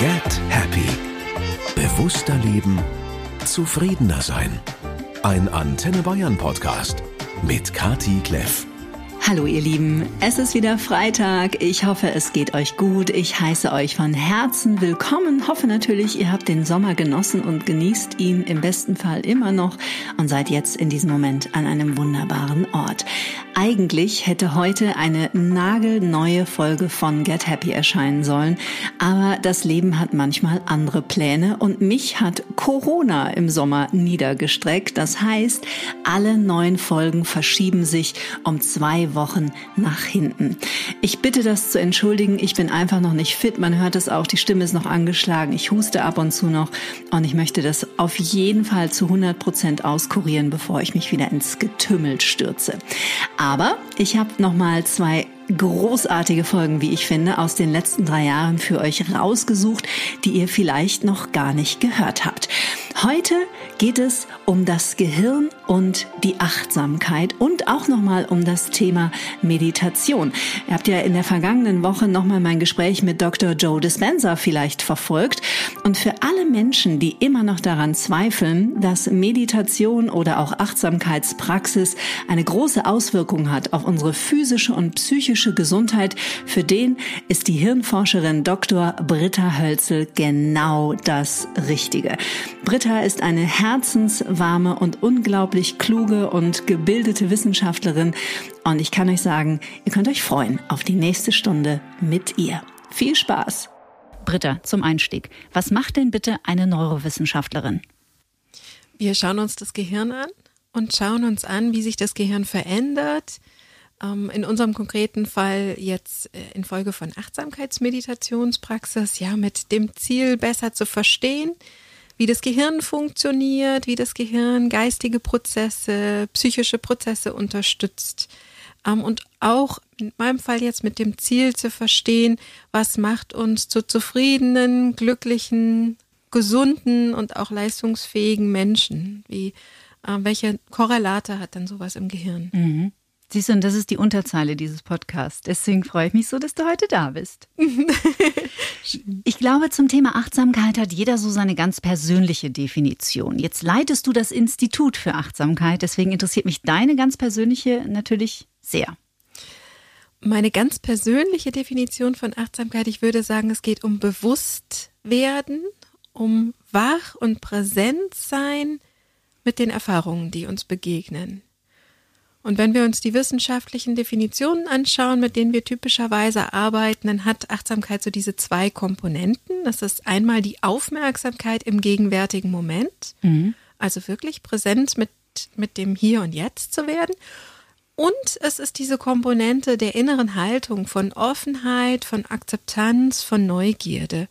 Get Happy. Bewusster leben, zufriedener sein. Ein Antenne Bayern Podcast mit Kati Kleff. Hallo ihr Lieben, es ist wieder Freitag. Ich hoffe, es geht euch gut. Ich heiße euch von Herzen willkommen. Hoffe natürlich, ihr habt den Sommer genossen und genießt ihn im besten Fall immer noch und seid jetzt in diesem Moment an einem wunderbaren Ort. Eigentlich hätte heute eine nagelneue Folge von Get Happy erscheinen sollen, aber das Leben hat manchmal andere Pläne und mich hat Corona im Sommer niedergestreckt. Das heißt, alle neuen Folgen verschieben sich um zwei Wochen nach hinten. Ich bitte das zu entschuldigen, ich bin einfach noch nicht fit, man hört es auch, die Stimme ist noch angeschlagen, ich huste ab und zu noch und ich möchte das auf jeden Fall zu 100 Prozent auskurieren, bevor ich mich wieder ins Getümmel stürze. Aber ich habe noch mal zwei großartige Folgen, wie ich finde, aus den letzten drei Jahren für euch rausgesucht, die ihr vielleicht noch gar nicht gehört habt. Heute geht es um das Gehirn und die Achtsamkeit und auch nochmal um das Thema Meditation. Ihr habt ja in der vergangenen Woche nochmal mein Gespräch mit Dr. Joe Dispenza vielleicht verfolgt. Und für alle Menschen, die immer noch daran zweifeln, dass Meditation oder auch Achtsamkeitspraxis eine große Auswirkung hat auf unsere physische und psychische Gesundheit, für den ist die Hirnforscherin Dr. Britta Hölzel genau das Richtige. Britta ist eine herzenswarme und unglaublich kluge und gebildete Wissenschaftlerin. Und ich kann euch sagen, ihr könnt euch freuen auf die nächste Stunde mit ihr. Viel Spaß! Britta, zum Einstieg. Was macht denn bitte eine Neurowissenschaftlerin? Wir schauen uns das Gehirn an und schauen uns an, wie sich das Gehirn verändert. Ähm, in unserem konkreten Fall jetzt äh, infolge von Achtsamkeitsmeditationspraxis, ja, mit dem Ziel, besser zu verstehen, wie das Gehirn funktioniert, wie das Gehirn geistige Prozesse, psychische Prozesse unterstützt. Ähm, und auch in meinem Fall jetzt mit dem Ziel zu verstehen, was macht uns zu zufriedenen, glücklichen, gesunden und auch leistungsfähigen Menschen? Wie, äh, welche Korrelate hat dann sowas im Gehirn? Mhm. Siehst du, und das ist die Unterzeile dieses Podcasts. Deswegen freue ich mich so, dass du heute da bist. ich glaube, zum Thema Achtsamkeit hat jeder so seine ganz persönliche Definition. Jetzt leitest du das Institut für Achtsamkeit, deswegen interessiert mich deine ganz persönliche natürlich sehr. Meine ganz persönliche Definition von Achtsamkeit, ich würde sagen, es geht um Bewusstwerden, um wach und präsent sein mit den Erfahrungen, die uns begegnen. Und wenn wir uns die wissenschaftlichen Definitionen anschauen, mit denen wir typischerweise arbeiten, dann hat Achtsamkeit so diese zwei Komponenten. Das ist einmal die Aufmerksamkeit im gegenwärtigen Moment, mhm. also wirklich präsent mit, mit dem Hier und Jetzt zu werden. Und es ist diese Komponente der inneren Haltung von Offenheit, von Akzeptanz, von Neugierde.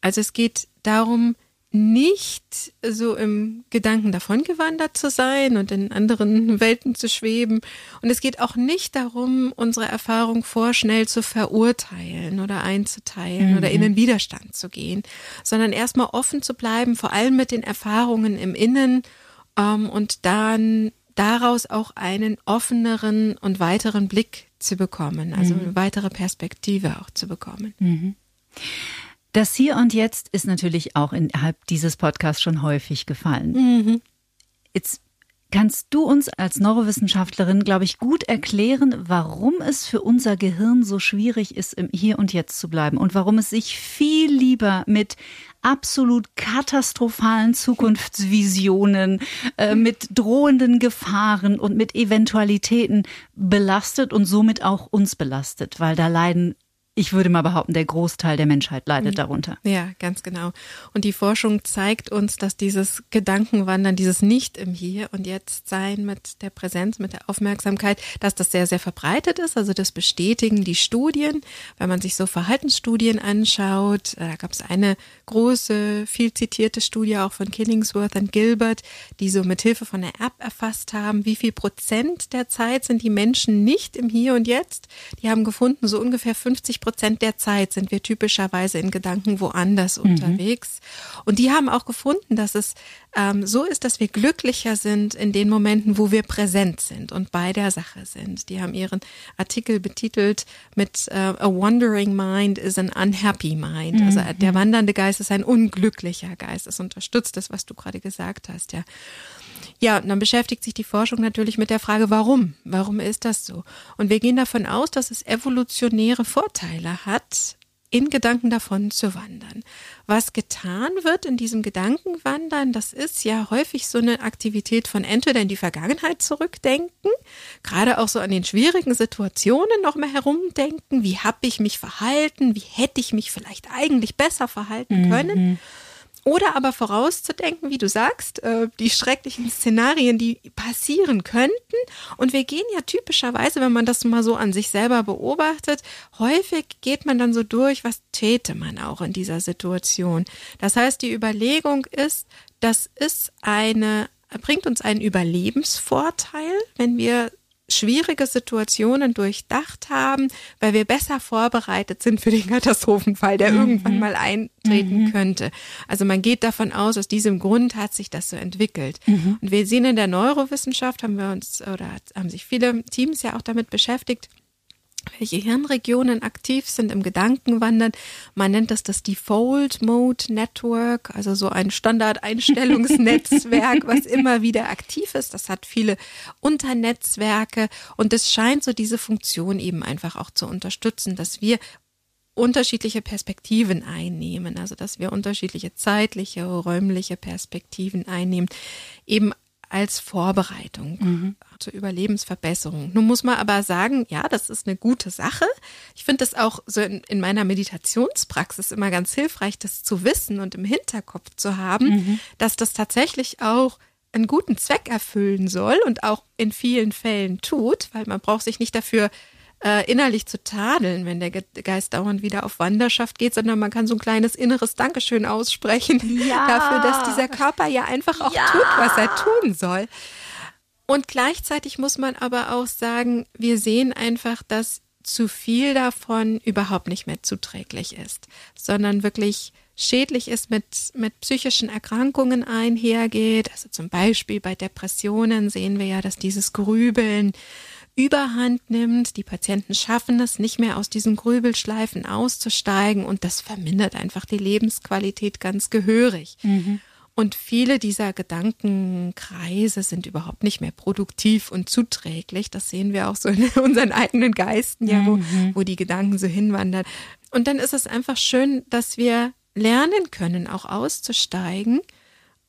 Also es geht darum, nicht so im Gedanken davongewandert zu sein und in anderen Welten zu schweben. Und es geht auch nicht darum, unsere Erfahrung vorschnell zu verurteilen oder einzuteilen mhm. oder in den Widerstand zu gehen, sondern erstmal offen zu bleiben, vor allem mit den Erfahrungen im Innen ähm, und dann daraus auch einen offeneren und weiteren Blick zu bekommen, also mhm. eine weitere Perspektive auch zu bekommen. Mhm. Das Hier und Jetzt ist natürlich auch innerhalb dieses Podcasts schon häufig gefallen. Mhm. Jetzt kannst du uns als Neurowissenschaftlerin, glaube ich, gut erklären, warum es für unser Gehirn so schwierig ist, im Hier und Jetzt zu bleiben und warum es sich viel lieber mit absolut katastrophalen Zukunftsvisionen, äh, mit drohenden Gefahren und mit Eventualitäten belastet und somit auch uns belastet, weil da leiden ich würde mal behaupten, der Großteil der Menschheit leidet darunter. Ja, ganz genau. Und die Forschung zeigt uns, dass dieses Gedankenwandern, dieses Nicht im Hier und Jetzt sein mit der Präsenz, mit der Aufmerksamkeit, dass das sehr, sehr verbreitet ist. Also das bestätigen die Studien. Wenn man sich so Verhaltensstudien anschaut, äh, da gab es eine große, viel zitierte Studie auch von Killingsworth und Gilbert, die so mit Hilfe von einer App erfasst haben, wie viel Prozent der Zeit sind die Menschen nicht im Hier und Jetzt. Die haben gefunden, so ungefähr 50 Prozent der Zeit sind wir typischerweise in Gedanken woanders mhm. unterwegs. Und die haben auch gefunden, dass es ähm, so ist, dass wir glücklicher sind in den Momenten, wo wir präsent sind und bei der Sache sind. Die haben ihren Artikel betitelt mit äh, A Wandering Mind is an Unhappy Mind. Also mhm. Also der wandernde Geist ist ein unglücklicher Geist. Das unterstützt das, was du gerade gesagt hast, ja. Ja, und dann beschäftigt sich die Forschung natürlich mit der Frage, warum? Warum ist das so? Und wir gehen davon aus, dass es evolutionäre Vorteile hat, in Gedanken davon zu wandern. Was getan wird in diesem Gedankenwandern, das ist ja häufig so eine Aktivität von entweder in die Vergangenheit zurückdenken, gerade auch so an den schwierigen Situationen noch mal herumdenken, wie habe ich mich verhalten, wie hätte ich mich vielleicht eigentlich besser verhalten können. Mhm. Oder aber vorauszudenken, wie du sagst, äh, die schrecklichen Szenarien, die passieren könnten. Und wir gehen ja typischerweise, wenn man das mal so an sich selber beobachtet, häufig geht man dann so durch, was täte man auch in dieser Situation. Das heißt, die Überlegung ist, das ist eine, bringt uns einen Überlebensvorteil, wenn wir schwierige Situationen durchdacht haben, weil wir besser vorbereitet sind für den Katastrophenfall, der mhm. irgendwann mal eintreten mhm. könnte. Also man geht davon aus, aus diesem Grund hat sich das so entwickelt. Mhm. Und wir sehen in der Neurowissenschaft, haben wir uns oder haben sich viele Teams ja auch damit beschäftigt, welche Hirnregionen aktiv sind im Gedankenwandern. Man nennt das das Default Mode Network, also so ein Standard-Einstellungsnetzwerk, was immer wieder aktiv ist. Das hat viele Unternetzwerke und es scheint so diese Funktion eben einfach auch zu unterstützen, dass wir unterschiedliche Perspektiven einnehmen, also dass wir unterschiedliche zeitliche, räumliche Perspektiven einnehmen, eben als Vorbereitung mhm. zur Überlebensverbesserung. Nun muss man aber sagen, ja, das ist eine gute Sache. Ich finde das auch so in, in, meiner Meditationspraxis immer ganz hilfreich, das zu wissen und im Hinterkopf zu haben, mhm. dass das tatsächlich auch einen guten Zweck erfüllen soll und auch in vielen Fällen tut, weil man braucht sich nicht dafür äh, innerlich zu tadeln, wenn der Geist dauernd wieder auf Wanderschaft geht, sondern man kann so ein kleines inneres Dankeschön aussprechen ja. dafür, dass dieser Körper ja einfach auch ja. tut, was er tun soll. Und gleichzeitig muss man aber auch sagen, wir sehen einfach, dass zu viel davon überhaupt nicht mehr zuträglich ist, sondern wirklich schädlich ist, mit, mit psychischen Erkrankungen einhergeht. Also zum Beispiel bei Depressionen sehen wir ja, dass dieses Grübeln überhand nimmt. Die Patienten schaffen es nicht mehr aus diesen Grübelschleifen auszusteigen und das vermindert einfach die Lebensqualität ganz gehörig. Mhm. Und viele dieser Gedankenkreise sind überhaupt nicht mehr produktiv und zuträglich. Das sehen wir auch so in unseren eigenen Geisten, ja, wo, mhm. wo die Gedanken so hinwandern. Und dann ist es einfach schön, dass wir lernen können, auch auszusteigen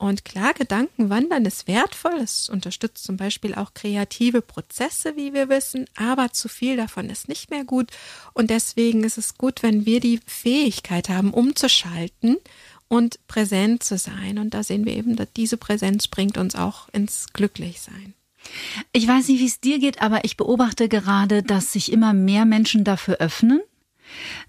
und klar, Gedankenwandern ist wertvoll. Es unterstützt zum Beispiel auch kreative Prozesse, wie wir wissen, aber zu viel davon ist nicht mehr gut. Und deswegen ist es gut, wenn wir die Fähigkeit haben, umzuschalten und präsent zu sein. Und da sehen wir eben, dass diese Präsenz bringt uns auch ins Glücklichsein. Ich weiß nicht, wie es dir geht, aber ich beobachte gerade, dass sich immer mehr Menschen dafür öffnen,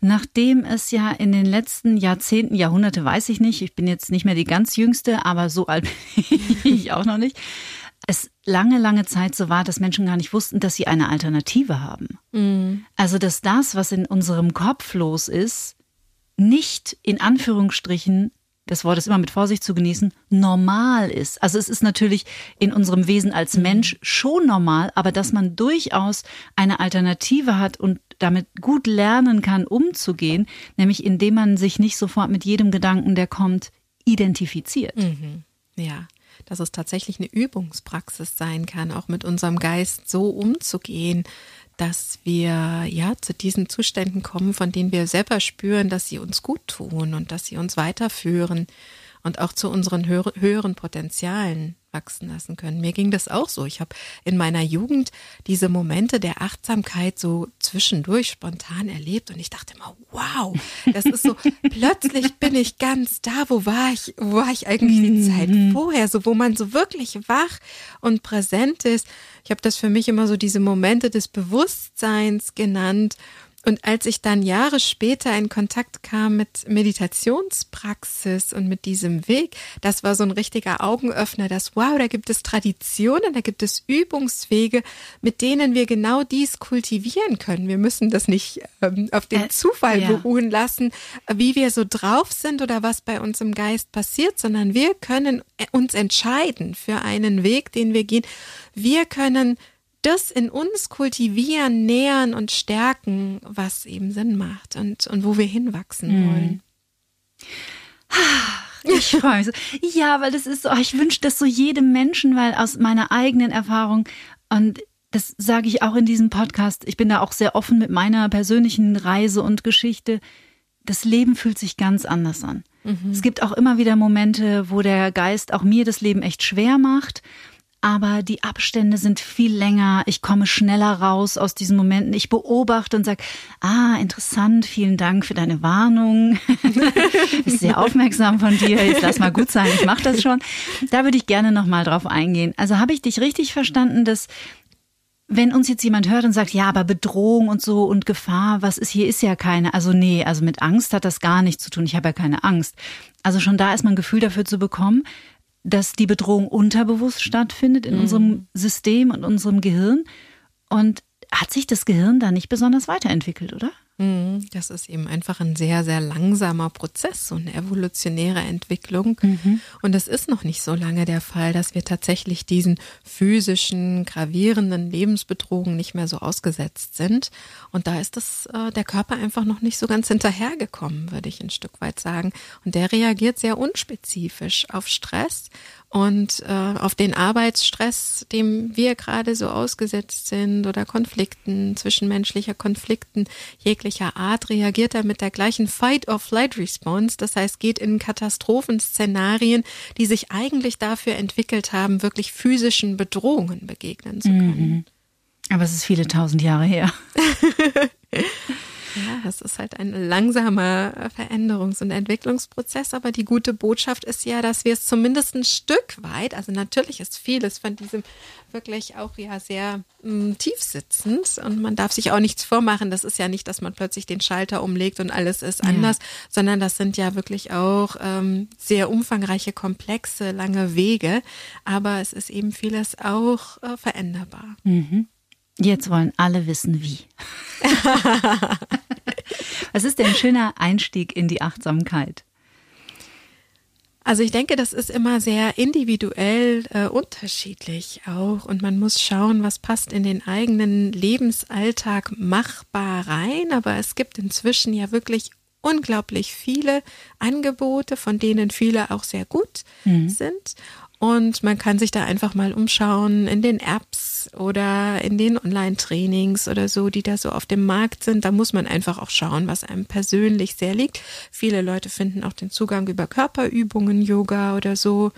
Nachdem es ja in den letzten Jahrzehnten, Jahrhunderte weiß ich nicht, ich bin jetzt nicht mehr die ganz jüngste, aber so alt bin ich auch noch nicht, es lange, lange Zeit so war, dass Menschen gar nicht wussten, dass sie eine Alternative haben. Mhm. Also, dass das, was in unserem Kopf los ist, nicht in Anführungsstrichen das Wort ist immer mit Vorsicht zu genießen, normal ist. Also es ist natürlich in unserem Wesen als mhm. Mensch schon normal, aber dass man durchaus eine Alternative hat und damit gut lernen kann, umzugehen, nämlich indem man sich nicht sofort mit jedem Gedanken, der kommt, identifiziert. Mhm. Ja, dass es tatsächlich eine Übungspraxis sein kann, auch mit unserem Geist so umzugehen, dass wir ja zu diesen Zuständen kommen, von denen wir selber spüren, dass sie uns gut tun und dass sie uns weiterführen und auch zu unseren höheren Potenzialen wachsen lassen können. Mir ging das auch so. Ich habe in meiner Jugend diese Momente der Achtsamkeit so zwischendurch spontan erlebt und ich dachte immer, wow, das ist so, plötzlich bin ich ganz da, wo war ich, wo war ich eigentlich die Zeit mhm. vorher, so wo man so wirklich wach und präsent ist. Ich habe das für mich immer so diese Momente des Bewusstseins genannt Und als ich dann Jahre später in Kontakt kam mit Meditationspraxis und mit diesem Weg, das war so ein richtiger Augenöffner, dass wow, da gibt es Traditionen, da gibt es Übungswege, mit denen wir genau dies kultivieren können. Wir müssen das nicht ähm, auf den äh, Zufall ja. beruhen lassen, wie wir so drauf sind oder was bei uns im Geist passiert, sondern wir können uns entscheiden für einen Weg, den wir gehen. Wir können das in uns kultivieren, nähern und stärken, was eben Sinn macht und, und wo wir hinwachsen mhm. wollen. Ich freue mich so. Ja, weil das ist so, ich wünsche das so jedem Menschen, weil aus meiner eigenen Erfahrung und das sage ich auch in diesem Podcast, ich bin da auch sehr offen mit meiner persönlichen Reise und Geschichte. Das Leben fühlt sich ganz anders an. Mhm. Es gibt auch immer wieder Momente, wo der Geist auch mir das Leben echt schwer macht aber die Abstände sind viel länger. Ich komme schneller raus aus diesen Momenten. Ich beobachte und sage, ah, interessant, vielen Dank für deine Warnung. Ist sehr aufmerksam von dir. Jetzt lass mal gut sein, ich mache das schon. Da würde ich gerne nochmal drauf eingehen. Also habe ich dich richtig verstanden, dass wenn uns jetzt jemand hört und sagt, ja, aber Bedrohung und so und Gefahr, was ist hier, ist ja keine. Also nee, also mit Angst hat das gar nichts zu tun. Ich habe ja keine Angst. Also schon da ist man ein Gefühl dafür zu bekommen, dass die Bedrohung unterbewusst stattfindet in mhm. unserem System und unserem Gehirn. Und hat sich das Gehirn da nicht besonders weiterentwickelt, oder? Mhm. Das ist eben einfach ein sehr, sehr langsamer Prozess, so eine evolutionäre Entwicklung. Mhm. Und das ist noch nicht so lange der Fall, dass wir tatsächlich diesen physischen, gravierenden Lebensbedrohungen nicht mehr so ausgesetzt sind. Und da ist das, äh, der Körper einfach noch nicht so ganz hinterhergekommen, würde ich ein Stück weit sagen. Und der reagiert sehr unspezifisch auf Stress und äh, auf den Arbeitsstress, dem wir gerade so ausgesetzt sind oder Konflikten, zwischenmenschlicher Konflikten jeglicher Art, reagiert er mit der gleichen Fight-or-Flight-Response. Das heißt, geht in Katastrophenszenarien, die sich eigentlich dafür entwickelt haben, wirklich physischen Bedrohungen begegnen zu können. Mhm. Aber es ist viele tausend Jahre her. Ja, es ist halt ein langsamer Veränderungs- und Entwicklungsprozess, aber die gute Botschaft ist ja, dass wir es zumindest ein Stück weit, also natürlich ist vieles von diesem wirklich auch ja sehr mh, mm, tief sitzend und man darf sich auch nichts vormachen. Das ist ja nicht, dass man plötzlich den Schalter umlegt und alles ist anders, ja. sondern das sind ja wirklich auch ähm, sehr umfangreiche, komplexe, lange Wege. Aber es ist eben vieles auch äh, veränderbar. Mhm. Jetzt wollen alle wissen, wie. Was ist denn ein schöner Einstieg in die Achtsamkeit? Also ich denke, das ist immer sehr individuell äh, unterschiedlich auch und man muss schauen, was passt in den eigenen Lebensalltag machbar rein. Aber es gibt inzwischen ja wirklich unglaublich viele Angebote, von denen viele auch sehr gut mhm. sind. Und man kann sich da einfach mal umschauen in den Apps oder in den Online-Trainings oder so, die da so auf dem Markt sind. Da muss man einfach auch schauen, was einem persönlich sehr liegt. Viele Leute finden auch den Zugang über Körperübungen, Yoga oder so.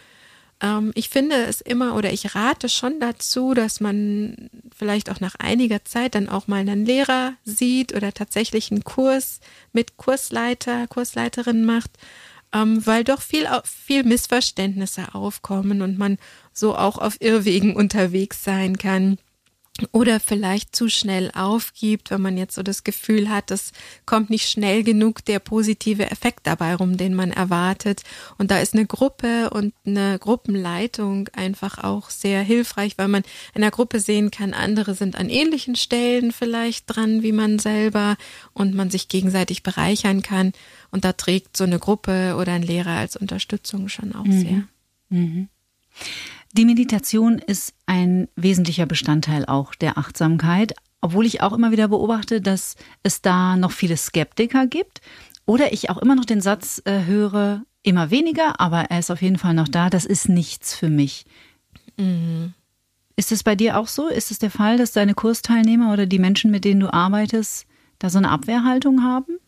Ähm, ich finde es immer oder ich rate schon dazu, dass man vielleicht auch nach einiger Zeit dann auch mal einen Lehrer sieht oder tatsächlich einen Kurs mit Kursleiter, Kursleiterin macht ähm, weil doch viel, viel Missverständnisse aufkommen und man so auch auf Irrwegen unterwegs sein kann oder vielleicht zu schnell aufgibt, wenn man jetzt so das Gefühl hat, es kommt nicht schnell genug der positive Effekt dabei rum, den man erwartet. Und da ist eine Gruppe und eine Gruppenleitung einfach auch sehr hilfreich, weil man in der Gruppe sehen kann, andere sind an ähnlichen Stellen vielleicht dran wie man selber und man sich gegenseitig bereichern kann. Und da trägt so eine Gruppe oder ein Lehrer als Unterstützung schon auch mhm. sehr. Mhm. Die Meditation ist ein wesentlicher Bestandteil auch der Achtsamkeit, obwohl ich auch immer wieder beobachte, dass es da noch viele Skeptiker gibt. Oder ich auch immer noch den Satz äh, höre, immer weniger, aber er ist auf jeden Fall noch da, das ist nichts für mich. Mhm. Ist es bei dir auch so? Ist es der Fall, dass deine Kursteilnehmer oder die Menschen, mit denen du arbeitest, da so eine Abwehrhaltung haben?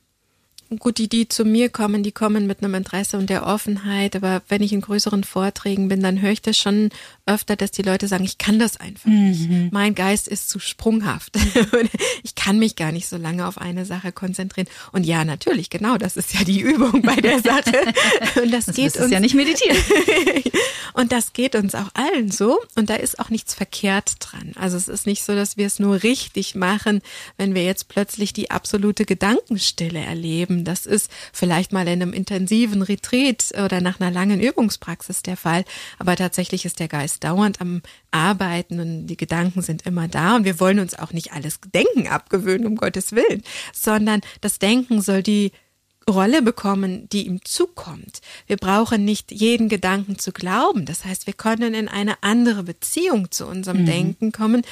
Gut, die, die zu mir kommen, die kommen mit einem Interesse und der Offenheit. Aber wenn ich in größeren Vorträgen bin, dann höre ich das schon öfter, dass die Leute sagen, ich kann das einfach mhm. nicht. Mein Geist ist zu sprunghaft. ich kann mich gar nicht so lange auf eine Sache konzentrieren. Und ja, natürlich, genau, das ist ja die Übung bei der Sache. Und das, das geht uns ja nicht meditieren. und das geht uns auch allen so. Und da ist auch nichts verkehrt dran. Also es ist nicht so, dass wir es nur richtig machen, wenn wir jetzt plötzlich die absolute Gedankenstille erleben. Das ist vielleicht mal in einem intensiven Retreat oder nach einer langen Übungspraxis der Fall. Aber tatsächlich ist der Geist dauernd am Arbeiten und die Gedanken sind immer da. Und wir wollen uns auch nicht alles Denken abgewöhnen, um Gottes Willen, sondern das Denken soll die Rolle bekommen, die ihm zukommt. Wir brauchen nicht jeden Gedanken zu glauben. Das heißt, wir können in eine andere Beziehung zu unserem mhm. Denken kommen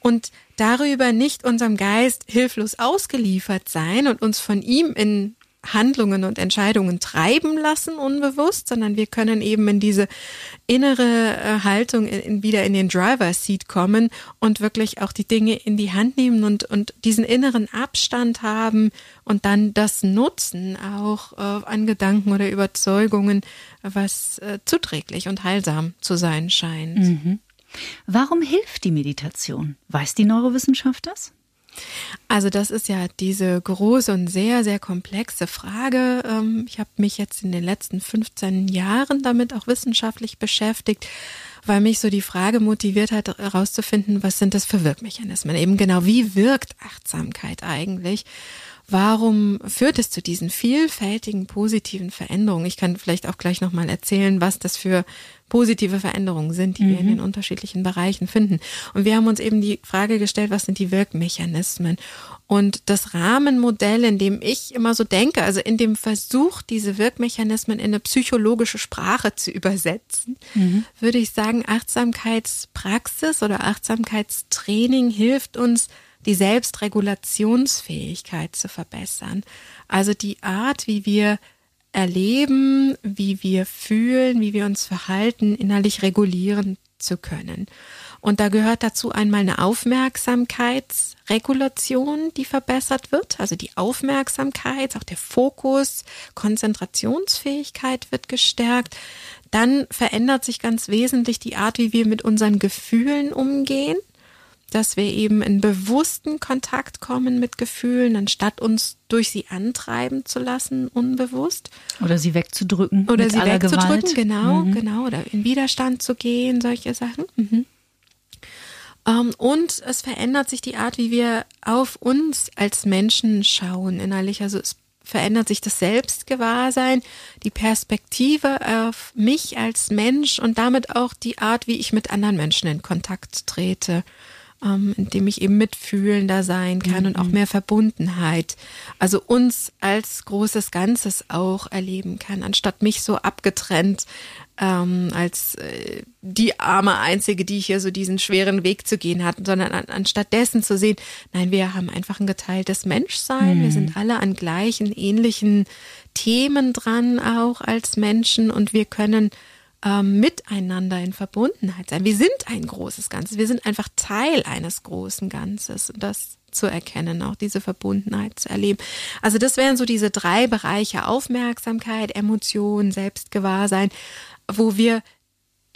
und darüber nicht unserem Geist hilflos ausgeliefert sein und uns von ihm in Handlungen und Entscheidungen treiben lassen, unbewusst, sondern wir können eben in diese innere äh, Haltung in, wieder in den Driver Seat kommen und wirklich auch die Dinge in die Hand nehmen und, und diesen inneren Abstand haben und dann das nutzen, auch äh, an Gedanken oder Überzeugungen, was äh, zuträglich und heilsam zu sein scheint. Mhm. Warum hilft die Meditation? Weiß die Neurowissenschaft das? Also das ist ja diese große und sehr, sehr komplexe Frage. Ähm, ich habe mich jetzt in den letzten 15 Jahren damit auch wissenschaftlich beschäftigt, weil mich so die Frage motiviert hat, herauszufinden, was sind das für Wirkmechanismen? Eben genau, wie wirkt Achtsamkeit eigentlich? Warum führt es zu diesen vielfältigen positiven Veränderungen? Ich kann vielleicht auch gleich nochmal erzählen, was das für positive Veränderungen sind, die mhm. wir in mhm. den unterschiedlichen Bereichen finden. Und wir haben uns eben die Frage gestellt, was sind die Wirkmechanismen? Und das Rahmenmodell, in dem ich immer so denke, also in dem Versuch, diese Wirkmechanismen in eine psychologische Sprache zu übersetzen, mhm. würde ich sagen, Achtsamkeitspraxis oder Achtsamkeitstraining hilft uns, die Selbstregulationsfähigkeit zu verbessern. Also die Art, wie wir erleben, wie wir fühlen, wie wir uns verhalten, innerlich regulieren zu können. Und da gehört dazu einmal eine Aufmerksamkeitsregulation, die verbessert wird. Also die Aufmerksamkeit, auch der Fokus, Konzentrationsfähigkeit wird gestärkt. Dann verändert sich ganz wesentlich die Art, wie wir mit unseren Gefühlen umgehen dass wir eben in bewussten Kontakt kommen mit Gefühlen, anstatt uns durch sie antreiben zu lassen, unbewusst. Oder sie wegzudrücken. Oder sie wegzudrücken, Gewalt. genau, mhm. genau. Oder in Widerstand zu gehen, solche Sachen. Mhm. Um, ähm, und es verändert sich die Art, wie wir auf uns als Menschen schauen innerlich. Also es verändert sich das Selbstgewahrsein, die Perspektive auf mich als Mensch und damit auch die Art, wie ich mit anderen Menschen in Kontakt trete ähm, in dem ich eben mitfühlender sein kann mhm. und auch mhm. mehr Verbundenheit. Also uns als großes Ganzes auch erleben kann, anstatt mich so abgetrennt ähm, als äh, die arme Einzige, die hier so diesen schweren Weg zu gehen hat, sondern an, anstatt dessen zu sehen, nein, wir haben einfach ein geteiltes Menschsein, mhm. wir sind alle an gleichen, ähnlichen Themen dran auch als Menschen und wir können ähm, miteinander in Verbundenheit sein. Wir sind ein großes Ganzes. Wir sind einfach Teil eines großen Ganzes. Und das zu erkennen, auch diese Verbundenheit zu erleben. Also das wären so diese drei Bereiche Aufmerksamkeit, Emotion, Selbstgewahrsein, wo wir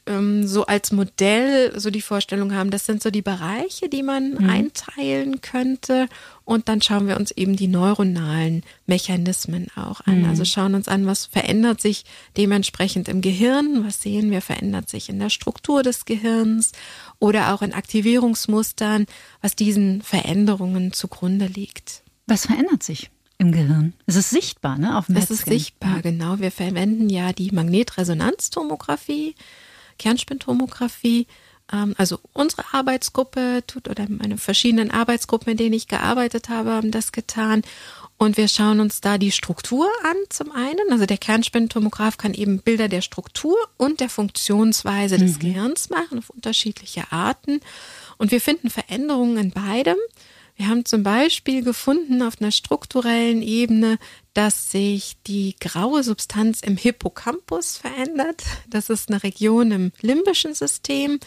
ähm, so als Modell so die Vorstellung haben, das sind so die Bereiche, die man mhm. einteilen könnte. Und dann schauen wir uns eben die neuronalen Mechanismen auch an. Mhm. Also schauen uns an, was verändert sich dementsprechend im Gehirn, was sehen wir, verändert sich in der Struktur des Gehirns oder auch in Aktivierungsmustern, was diesen Veränderungen zugrunde liegt. Was verändert sich? Im Gehirn. Es ist sichtbar, ne? Auf dem Es ist sichtbar, genau. Wir verwenden ja die Magnetresonanztomographie Kernspintomographie. Ähm, also unsere Arbeitsgruppe tut oder meine verschiedenen Arbeitsgruppen, in denen ich gearbeitet habe, haben das getan. Und wir schauen uns da die Struktur an zum einen. Also der Kernspintomograph kann eben Bilder der Struktur und der Funktionsweise des mhm. Gehirns machen auf unterschiedliche Arten. Und wir finden Veränderungen in beidem. Wir haben zum Beispiel gefunden auf einer strukturellen Ebene, dass sich die graue Substanz im Hippocampus verändert. Das ist eine Region im limbischen System.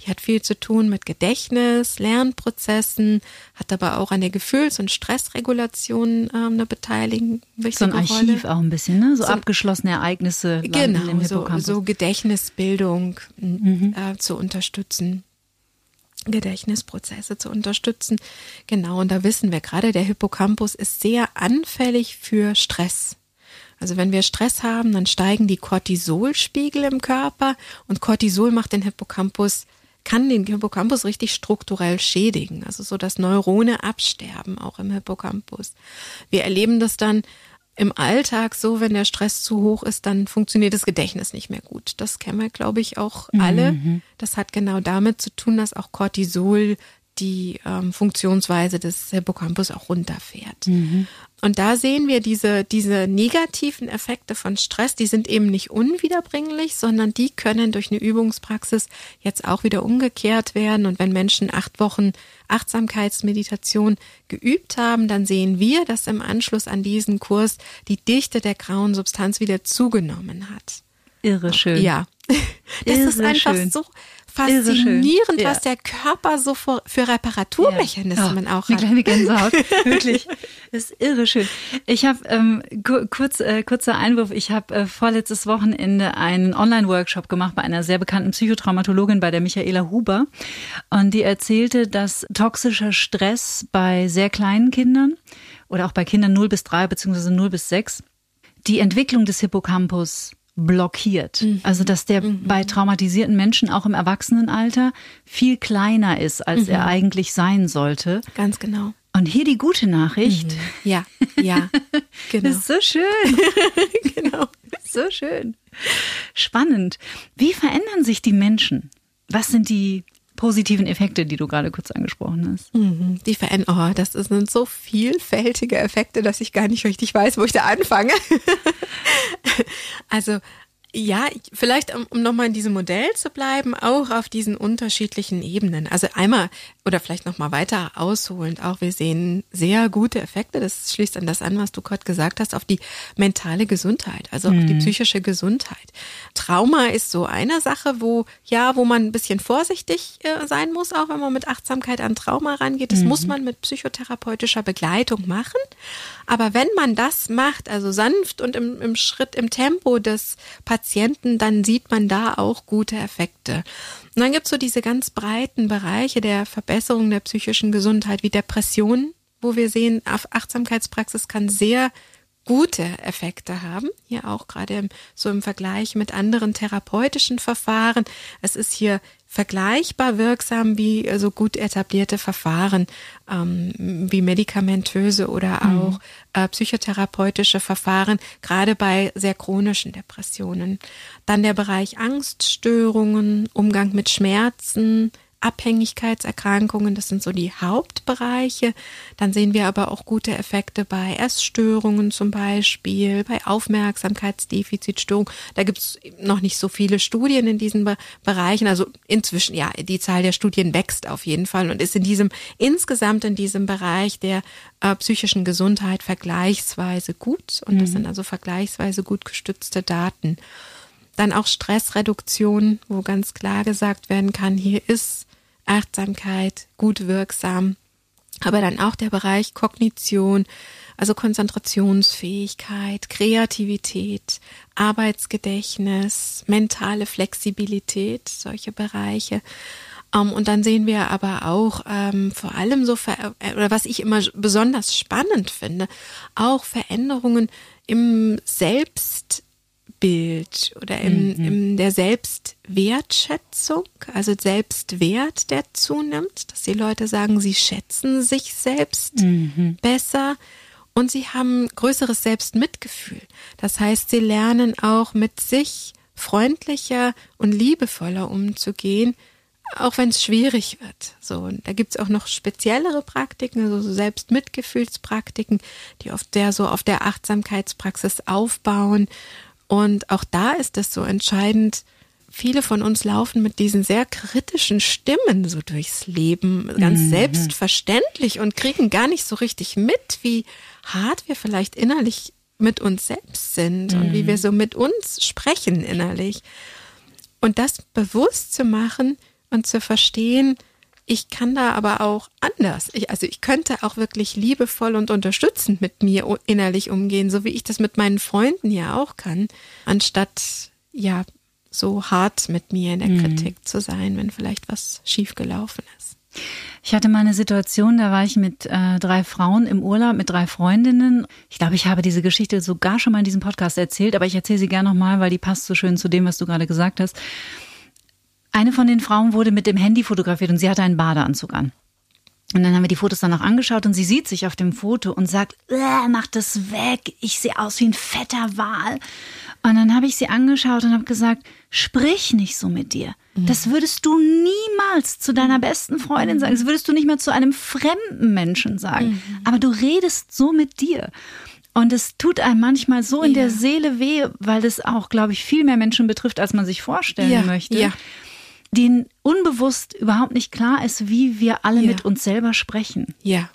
Die hat viel zu tun mit Gedächtnis, Lernprozessen, hat aber auch an der Gefühls- und Stressregulation äh, eine Beteiligung. So ein Archiv Rolle. auch ein bisschen, ne? So, so abgeschlossene Ereignisse genau, im Hippocampus. So, so Gedächtnisbildung mhm. äh, zu unterstützen. Gedächtnisprozesse zu unterstützen. Genau, und da wissen wir gerade, der Hippocampus ist sehr anfällig für Stress. Also wenn wir Stress haben, dann steigen die Cortisolspiegel im Körper und Cortisol macht den Hippocampus kann den Hippocampus richtig strukturell schädigen, also so dass Neurone absterben auch im Hippocampus. Wir erleben das dann im Alltag so, wenn der Stress zu hoch ist, dann funktioniert das Gedächtnis nicht mehr gut. Das kennen wir, glaube ich, auch alle. Mhm. Das hat genau damit zu tun, dass auch Cortisol die ähm, Funktionsweise des Hippocampus auch runterfährt. Mhm. Und da sehen wir diese, diese negativen Effekte von Stress, die sind eben nicht unwiederbringlich, sondern die können durch eine Übungspraxis jetzt auch wieder umgekehrt werden. Und wenn Menschen acht Wochen Achtsamkeitsmeditation geübt haben, dann sehen wir, dass im Anschluss an diesen Kurs die Dichte der grauen Substanz wieder zugenommen hat. Irre schön. Ja. Das Irre ist einfach schön. so, faszinierend, was der Körper so für, für Reparaturmechanismen auch hat. Eine kleine Gänsehaut, wirklich. Das ist irre schön. Ich habe ähm, kurz äh, kurzer Einwurf. Ich habe äh, vorletztes Wochenende einen Online-Workshop gemacht bei einer sehr bekannten Psychotraumatologin, bei der Michaela Huber, und die erzählte, dass toxischer Stress bei sehr kleinen Kindern oder auch bei Kindern 0 bis 3 beziehungsweise 0 bis 6 die Entwicklung des Hippocampus blockiert. Mhm. Also dass der mhm. bei traumatisierten Menschen auch im Erwachsenenalter viel kleiner ist, als mhm. er eigentlich sein sollte. Ganz genau. Und hier die gute Nachricht. Mhm. Ja, ja, genau. Das ist so schön. genau. So schön. Spannend. Wie verändern sich die Menschen? Was sind die positiven Effekte, die du gerade kurz angesprochen hast? Mhm, die Veränderung, oh, das sind so vielfältige Effekte, dass ich gar nicht richtig weiß, wo ich da anfange. also ja, vielleicht um, um nochmal in diesem Modell zu bleiben, auch auf diesen unterschiedlichen Ebenen. Also einmal oder vielleicht nochmal weiter ausholend, auch wir sehen sehr gute Effekte, das schließt an das an, was du gerade gesagt hast, auf die mentale Gesundheit, also mhm. auf die mhm. psychische Gesundheit. Trauma ist so eine Sache, wo, ja, wo man ein bisschen vorsichtig äh, sein muss, auch wenn man mit Achtsamkeit an Trauma rangeht. Das mhm. muss man mit psychotherapeutischer Begleitung machen. Aber wenn man das macht, also sanft und im, im Schritt, im Tempo des Patienten, dann sieht man da auch gute Effekte. Und dann gibt es so diese ganz breiten Bereiche der Verbesserung der psychischen Gesundheit wie Depressionen, wo wir sehen, Achtsamkeitspraxis kann sehr gute Effekte haben, hier auch gerade so im Vergleich mit anderen therapeutischen Verfahren. Es ist hier vergleichbar wirksam wie so also gut etablierte Verfahren ähm, wie medikamentöse oder mhm. auch äh, psychotherapeutische Verfahren, gerade bei sehr chronischen Depressionen. Dann der Bereich Angststörungen, Umgang mit Schmerzen, Abhängigkeitserkrankungen, das sind so die Hauptbereiche. Dann sehen wir aber auch gute Effekte bei Essstörungen zum Beispiel, bei Aufmerksamkeitsdefizitstörungen. Da gibt es noch nicht so viele Studien in diesen Be Bereichen. Also inzwischen, ja, die Zahl der Studien wächst auf jeden Fall und ist in diesem, insgesamt in diesem Bereich der äh, psychischen Gesundheit vergleichsweise gut. Und das mhm. sind also vergleichsweise gut gestützte Daten. Dann auch Stressreduktion, wo ganz klar gesagt werden kann, hier ist Achtsamkeit, gut wirksam, aber dann auch der Bereich Kognition, also Konzentrationsfähigkeit, Kreativität, Arbeitsgedächtnis, mentale Flexibilität, solche Bereiche. Um, ähm, und dann sehen wir aber auch ähm, vor allem so, Ver oder was ich immer besonders spannend finde, auch Veränderungen im Selbst Bild oder im, mhm. in der Selbstwertschätzung, also Selbstwert, der zunimmt, dass die Leute sagen, sie schätzen sich selbst mhm. besser und sie haben größeres Selbstmitgefühl. Das heißt, sie lernen auch mit sich freundlicher und liebevoller umzugehen, auch wenn es schwierig wird. So, und da gibt's auch noch speziellere Praktiken, also so Selbstmitgefühlspraktiken, die oft sehr so auf der Achtsamkeitspraxis aufbauen und auch da ist es so entscheidend, viele von uns laufen mit diesen sehr kritischen Stimmen so durchs Leben, ganz mhm. selbstverständlich und kriegen gar nicht so richtig mit, wie hart wir vielleicht innerlich mit uns selbst sind mhm. und wie wir mhm. so mit uns sprechen innerlich. Und das bewusst zu machen und zu verstehen, ich kann da aber auch anders. Ich, also ich könnte auch wirklich liebevoll und unterstützend mit mir innerlich umgehen, so wie ich das mit meinen Freunden ja auch kann, anstatt ja so hart mit mir in der mhm. Kritik zu sein, wenn vielleicht was schiefgelaufen ist. Ich hatte mal eine Situation, da war ich mit äh, drei Frauen im Urlaub, mit drei Freundinnen. Ich glaube, ich habe diese Geschichte sogar schon mal in diesem Podcast erzählt, aber ich erzähle sie gerne nochmal, weil die passt so schön zu dem, was du gerade gesagt hast. Eine von den Frauen wurde mit dem Handy fotografiert und sie hatte einen Badeanzug an. Und dann haben wir die Fotos danach angeschaut und sie sieht sich auf dem Foto und sagt, äh, mach das weg, ich sehe aus wie ein fetter Wal. Und dann habe ich sie angeschaut und habe gesagt, sprich nicht so mit dir. Mhm. Das würdest du niemals zu deiner besten Freundin sagen. Das würdest du nicht mal zu einem fremden Menschen sagen. Mhm. Aber du redest so mit dir. Und es tut einem manchmal so in ja. der Seele weh, weil das auch, glaube ich, viel mehr Menschen betrifft, als man sich vorstellen ja. möchte. Ja denen unbewusst überhaupt nicht klar ist, wie wir alle ja. mit uns selber sprechen. Ja.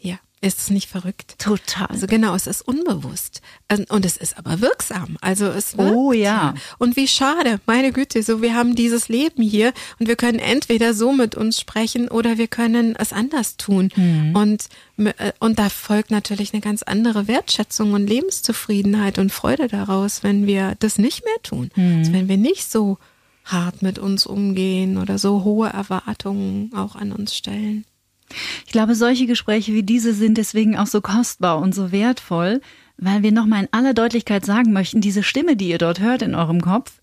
Ja. Ist es nicht verrückt? Total. Also genau, es ist unbewusst. Und es ist aber wirksam. Also es wirkt, Oh ja. Und wie schade, meine Güte, so wir haben dieses Leben hier und wir können entweder so mit uns sprechen oder wir können es anders tun. Mhm. Und, äh, und da folgt natürlich eine ganz andere Wertschätzung und Lebenszufriedenheit und Freude daraus, wenn wir das nicht mehr tun. Mhm. Also wenn wir nicht so hart mit uns umgehen oder so hohe Erwartungen auch an uns stellen. Ich glaube, solche Gespräche wie diese sind deswegen auch so kostbar und so wertvoll, weil wir nochmal in aller Deutlichkeit sagen möchten, diese Stimme, die ihr dort hört in eurem Kopf,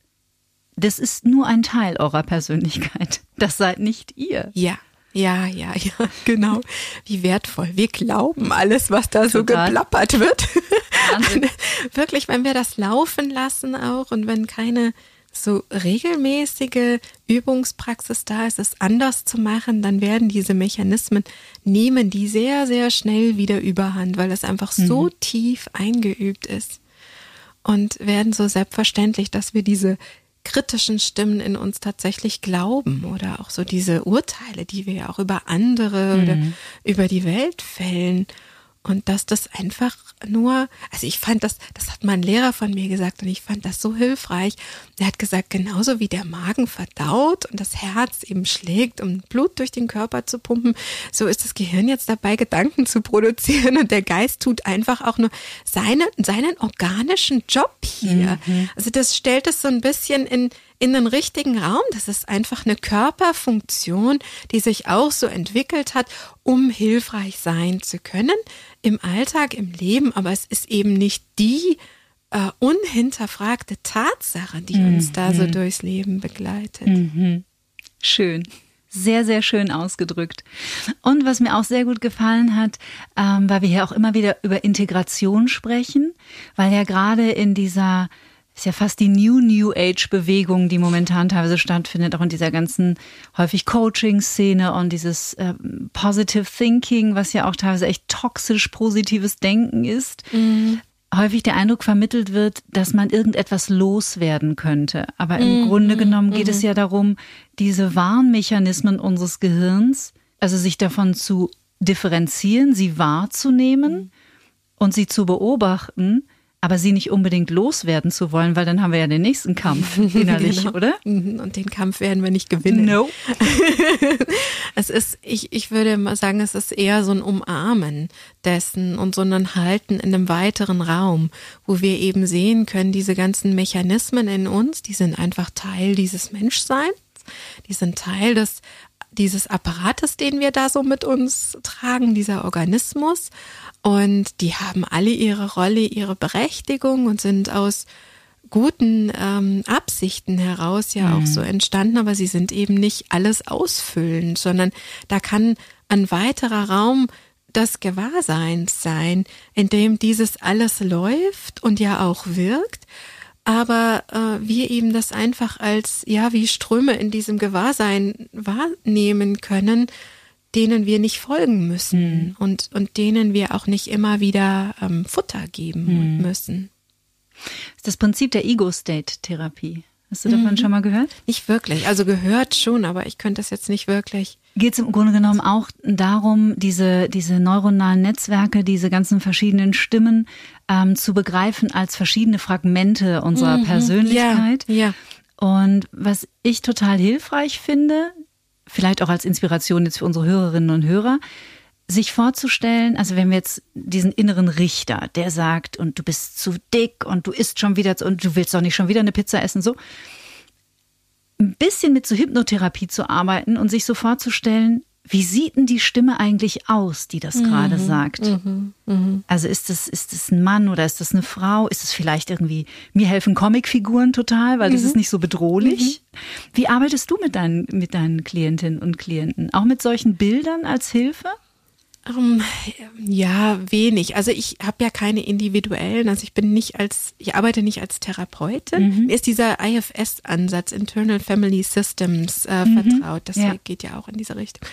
das ist nur ein Teil eurer Persönlichkeit. Das seid nicht ihr. Ja. Ja, ja, ja, genau. Wie wertvoll. Wir glauben alles, was da Total. so geplappert wird. Wirklich, wenn wir das laufen lassen auch und wenn keine so regelmäßige Übungspraxis da ist, es anders zu machen, dann werden diese Mechanismen nehmen die sehr, sehr schnell wieder überhand, weil es einfach mhm. so tief eingeübt ist und werden so selbstverständlich, dass wir diese kritischen Stimmen in uns tatsächlich glauben oder auch so diese Urteile, die wir ja auch über andere mhm. oder über die Welt fällen und dass das einfach nur, also ich fand das, das hat mein Lehrer von mir gesagt und ich fand das so hilfreich. Er hat gesagt, genauso wie der Magen verdaut und das Herz eben schlägt, um Blut durch den Körper zu pumpen, so ist das Gehirn jetzt dabei, Gedanken zu produzieren und der Geist tut einfach auch nur seine, seinen organischen Job hier. Mhm. Also das stellt es so ein bisschen in, in den richtigen Raum. Das ist einfach eine Körperfunktion, die sich auch so entwickelt hat, um hilfreich sein zu können im Alltag, im Leben. Aber es ist eben nicht die äh, unhinterfragte Tatsache, die mhm. uns da so mhm. durchs Leben begleitet. Mhm. Schön. Sehr, sehr schön ausgedrückt. Und was mir auch sehr gut gefallen hat, ähm, weil wir hier auch immer wieder über Integration sprechen, weil ja gerade in dieser ist ja fast die New New Age Bewegung, die momentan teilweise stattfindet, auch in dieser ganzen häufig Coaching-Szene und dieses äh, Positive Thinking, was ja auch teilweise echt toxisch positives Denken ist. Mhm. Häufig der Eindruck vermittelt wird, dass man irgendetwas loswerden könnte. Aber im mhm. Grunde genommen geht mhm. es ja darum, diese Warnmechanismen unseres Gehirns, also sich davon zu differenzieren, sie wahrzunehmen mhm. und sie zu beobachten aber sie nicht unbedingt loswerden zu wollen, weil dann haben wir ja den nächsten Kampf innerlich, genau. oder? Mhm, und den Kampf werden wir nicht gewinnen. No. es ist, ich, ich würde mal sagen, es ist eher so ein Umarmen dessen und so ein Halten in einem weiteren Raum, wo wir eben sehen können, diese ganzen Mechanismen in uns, die sind einfach Teil dieses Menschseins, die sind Teil des dieses Apparates, den wir da so mit uns tragen, dieser Organismus. Und die haben alle ihre Rolle, ihre Berechtigung und sind aus guten ähm, Absichten heraus ja mhm. auch so entstanden, aber sie sind eben nicht alles ausfüllend, sondern da kann ein weiterer Raum des Gewahrseins sein, in dem dieses alles läuft und ja auch wirkt, aber äh, wir eben das einfach als ja wie Ströme in diesem Gewahrsein wahrnehmen können denen wir nicht folgen müssen mhm. und, und denen wir auch nicht immer wieder ähm, Futter geben mhm. müssen. Das ist das Prinzip der Ego-State-Therapie. Hast du davon mhm. schon mal gehört? Nicht wirklich. Also gehört schon, aber ich könnte das jetzt nicht wirklich. Geht es im Grunde genommen auch darum, diese, diese neuronalen Netzwerke, diese ganzen verschiedenen Stimmen ähm, zu begreifen als verschiedene Fragmente unserer mhm. Persönlichkeit? Ja, ja. Und was ich total hilfreich finde, vielleicht auch als Inspiration jetzt für unsere Hörerinnen und Hörer, sich vorzustellen, also wenn wir jetzt diesen inneren Richter, der sagt, und du bist zu dick und du isst schon wieder und du willst doch nicht schon wieder eine Pizza essen, so ein bisschen mit so Hypnotherapie zu arbeiten und sich so vorzustellen, wie sieht denn die Stimme eigentlich aus, die das mhm, gerade sagt? Mhm, mh. Also ist es ist es ein Mann oder ist das eine Frau? Ist es vielleicht irgendwie mir helfen Comicfiguren total, weil mhm. das ist nicht so bedrohlich? Mhm. Wie arbeitest du mit deinen mit deinen Klientinnen und Klienten? Auch mit solchen Bildern als Hilfe? Um, ähm, ja, wenig. Also ich habe ja keine individuellen, also ich bin nicht als, ich arbeite nicht als Therapeutin. Mhm. Mir ist dieser IFS-Ansatz, Internal Family Systems, äh, mhm. vertraut. Das ja. geht ja auch in diese Richtung.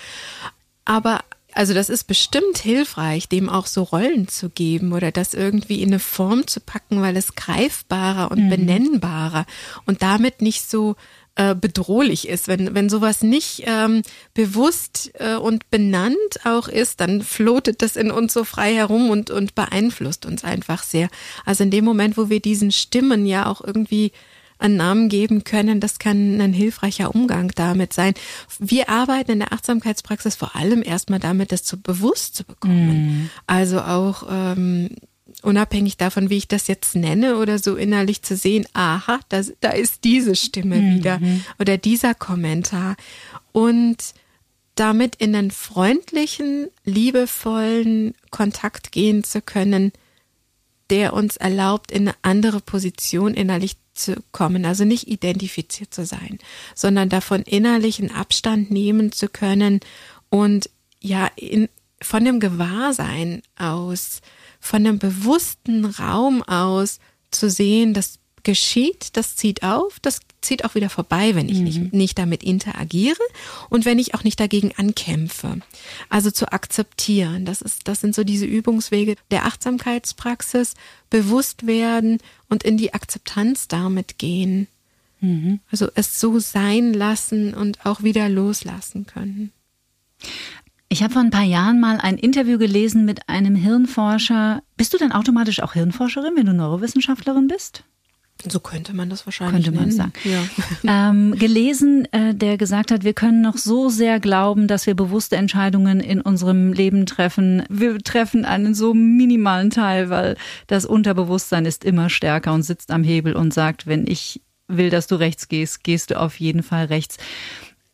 Aber also das ist bestimmt hilfreich, dem auch so Rollen zu geben oder das irgendwie in eine Form zu packen, weil es greifbarer und mhm. benennbarer und damit nicht so äh, bedrohlich ist. Wenn, wenn sowas nicht ähm, bewusst äh, und benannt auch ist, dann floatet das in uns so frei herum und, und beeinflusst uns einfach sehr. Also in dem Moment, wo wir diesen Stimmen ja auch irgendwie einen Namen geben können, das kann ein hilfreicher Umgang damit sein. Wir arbeiten in der Achtsamkeitspraxis vor allem erstmal damit, das zu bewusst zu bekommen. Mm. Also auch ähm, unabhängig davon, wie ich das jetzt nenne oder so innerlich zu sehen, aha, da, da ist diese Stimme mhm. wieder oder dieser Kommentar. Und damit in einen freundlichen, liebevollen Kontakt gehen zu können, der uns erlaubt, in eine andere Position innerlich zu kommen, also nicht identifiziert zu sein, sondern davon innerlichen Abstand nehmen zu können und ja, in, von dem Gewahrsein aus von einem bewussten Raum aus zu sehen, das geschieht, das zieht auf, das zieht auch wieder vorbei, wenn ich mhm. nicht, nicht damit interagiere und wenn ich auch nicht dagegen ankämpfe. Also zu akzeptieren, das ist, das sind so diese Übungswege der Achtsamkeitspraxis, bewusst werden und in die Akzeptanz damit gehen. Mhm. Also es so sein lassen und auch wieder loslassen können. Ich habe vor ein paar Jahren mal ein Interview gelesen mit einem Hirnforscher. Bist du dann automatisch auch Hirnforscherin, wenn du Neurowissenschaftlerin bist? So könnte man das wahrscheinlich könnte man nennen. sagen. Ja. Ähm, gelesen, äh, der gesagt hat, wir können noch so sehr glauben, dass wir bewusste Entscheidungen in unserem Leben treffen. Wir treffen einen so minimalen Teil, weil das Unterbewusstsein ist immer stärker und sitzt am Hebel und sagt, wenn ich will, dass du rechts gehst, gehst du auf jeden Fall rechts.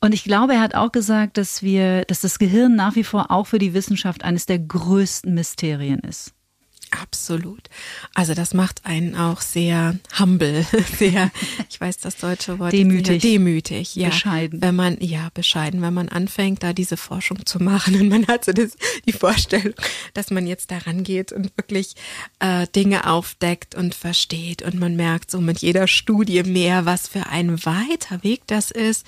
Und ich glaube, er hat auch gesagt, dass wir, dass das Gehirn nach wie vor auch für die Wissenschaft eines der größten Mysterien ist. Absolut. Also das macht einen auch sehr humble, sehr, ich weiß das deutsche Wort. Demütig. demütig, ja. Bescheiden. Wenn man, ja, bescheiden, wenn man anfängt, da diese Forschung zu machen und man hat so das, die Vorstellung, dass man jetzt daran geht und wirklich äh, Dinge aufdeckt und versteht und man merkt so mit jeder Studie mehr, was für ein weiter Weg das ist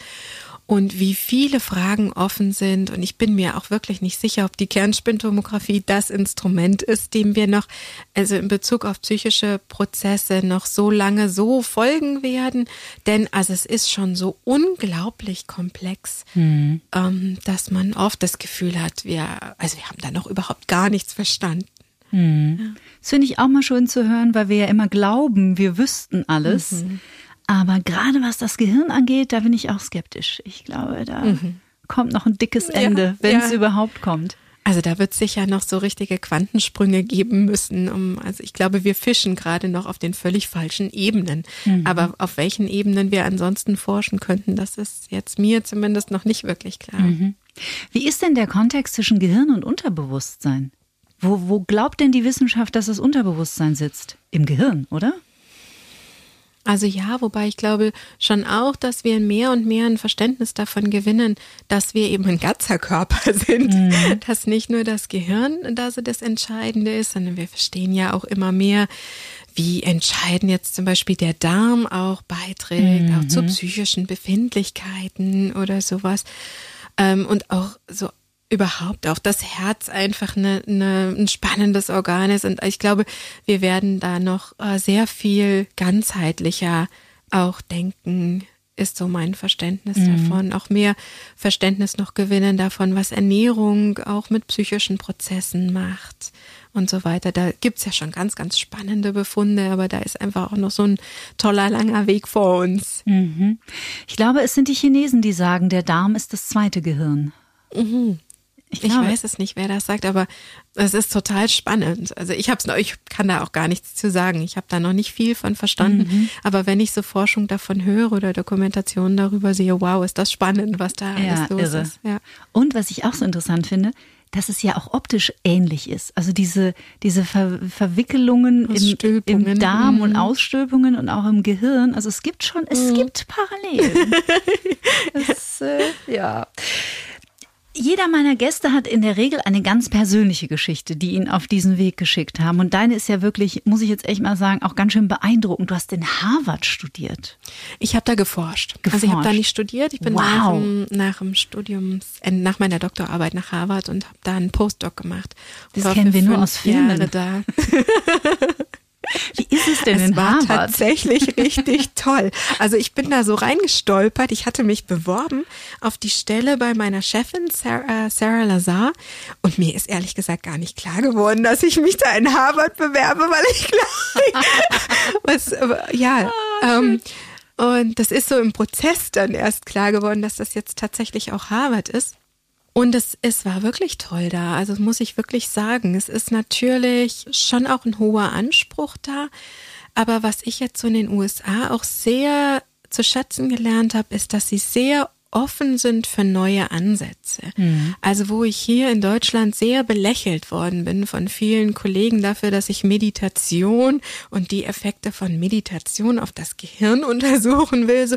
und wie viele Fragen offen sind. Und ich bin mir auch wirklich nicht sicher, ob die Kernspintomographie das Instrument ist, dem wir noch, also in Bezug auf psychische Prozesse noch so lange so folgen werden. Denn also es ist schon so unglaublich komplex, mhm. ähm, dass man oft das Gefühl hat, wir, also wir haben da noch überhaupt gar nichts verstanden. Mhm. Ja. Das finde ich auch mal schön zu hören, weil wir ja immer glauben, wir wüssten alles. Mhm. Aber gerade was das Gehirn angeht, da bin ich auch skeptisch. Ich glaube, da mhm. kommt noch ein dickes Ende, ja, wenn es ja. überhaupt kommt. Also da wird es sicher noch so richtige Quantensprünge geben müssen. Um, also ich glaube, wir fischen gerade noch auf den völlig falschen Ebenen. Mhm. Aber auf welchen Ebenen wir ansonsten forschen könnten, das ist jetzt mir zumindest noch nicht wirklich klar. Mhm. Wie ist denn der Kontext zwischen Gehirn und Unterbewusstsein? Wo, wo glaubt denn die Wissenschaft, dass das Unterbewusstsein sitzt? Im Gehirn, oder? Also ja, wobei ich glaube schon auch, dass wir mehr und mehr ein Verständnis davon gewinnen, dass wir eben ein ganzer Körper sind, mhm. dass nicht nur das Gehirn da so das Entscheidende ist, sondern wir verstehen ja auch immer mehr, wie entscheidend jetzt zum Beispiel der Darm auch beiträgt, mhm. auch zu psychischen Befindlichkeiten oder sowas. Ähm, und auch so überhaupt auch das Herz einfach eine, eine, ein spannendes Organ ist. Und ich glaube, wir werden da noch äh, sehr viel ganzheitlicher auch denken, ist so mein Verständnis mhm. davon. Auch mehr Verständnis noch gewinnen davon, was Ernährung auch mit psychischen Prozessen macht und so weiter. Da gibt's ja schon ganz, ganz spannende Befunde, aber da ist einfach auch noch so ein toller, langer Weg vor uns. Mhm. Ich glaube, es sind die Chinesen, die sagen, der Darm ist das zweite Gehirn. Mhm. Ich, ich, weiß es nicht, wer das sagt, aber es ist total spannend. Also ich hab's noch, ich kann da auch gar nichts zu sagen. Ich habe da noch nicht viel von verstanden. Mhm. Aber wenn ich so Forschung davon höre oder Dokumentationen darüber sehe, wow, ist das spannend, was da ja, alles los irre. ist. Ja. Und was ich auch so interessant finde, dass es ja auch optisch ähnlich ist. Also diese, diese Ver Verwickelungen im, im, Darm mhm. und Ausstülpungen und auch im Gehirn. Also es gibt schon, es mhm. gibt Parallelen. das, äh, ja. Jeder meiner Gäste hat in der Regel eine ganz persönliche Geschichte, die ihn auf diesen Weg geschickt haben. Und deine ist ja wirklich, muss ich jetzt echt mal sagen, auch ganz schön beeindruckend. Du hast in Harvard studiert. Ich habe da geforscht. geforscht. Also ich habe da nicht studiert. Ich bin wow. nach, dem, nach dem Studium, äh, nach meiner Doktorarbeit nach Harvard und habe da einen Postdoc gemacht. Das kennen wir nur aus Filmen. Da. Wie ist es denn es in war Harvard? tatsächlich richtig toll. Also ich bin da so reingestolpert. Ich hatte mich beworben auf die Stelle bei meiner Chefin Sarah, äh, Sarah Lazar und mir ist ehrlich gesagt gar nicht klar geworden, dass ich mich da in Harvard bewerbe, weil ich glaube, was ja. Ah, ähm, und das ist so im Prozess dann erst klar geworden, dass das jetzt tatsächlich auch Harvard ist. Und es, es war wirklich toll da. Also muss ich wirklich sagen. Es ist natürlich schon auch ein hoher Anspruch da. Aber was ich jetzt so in den USA auch sehr zu schätzen gelernt habe, ist, dass sie sehr offen sind für neue Ansätze. Mhm. Also wo ich hier in Deutschland sehr belächelt worden bin von vielen Kollegen dafür, dass ich Meditation und die Effekte von Meditation auf das Gehirn untersuchen will, so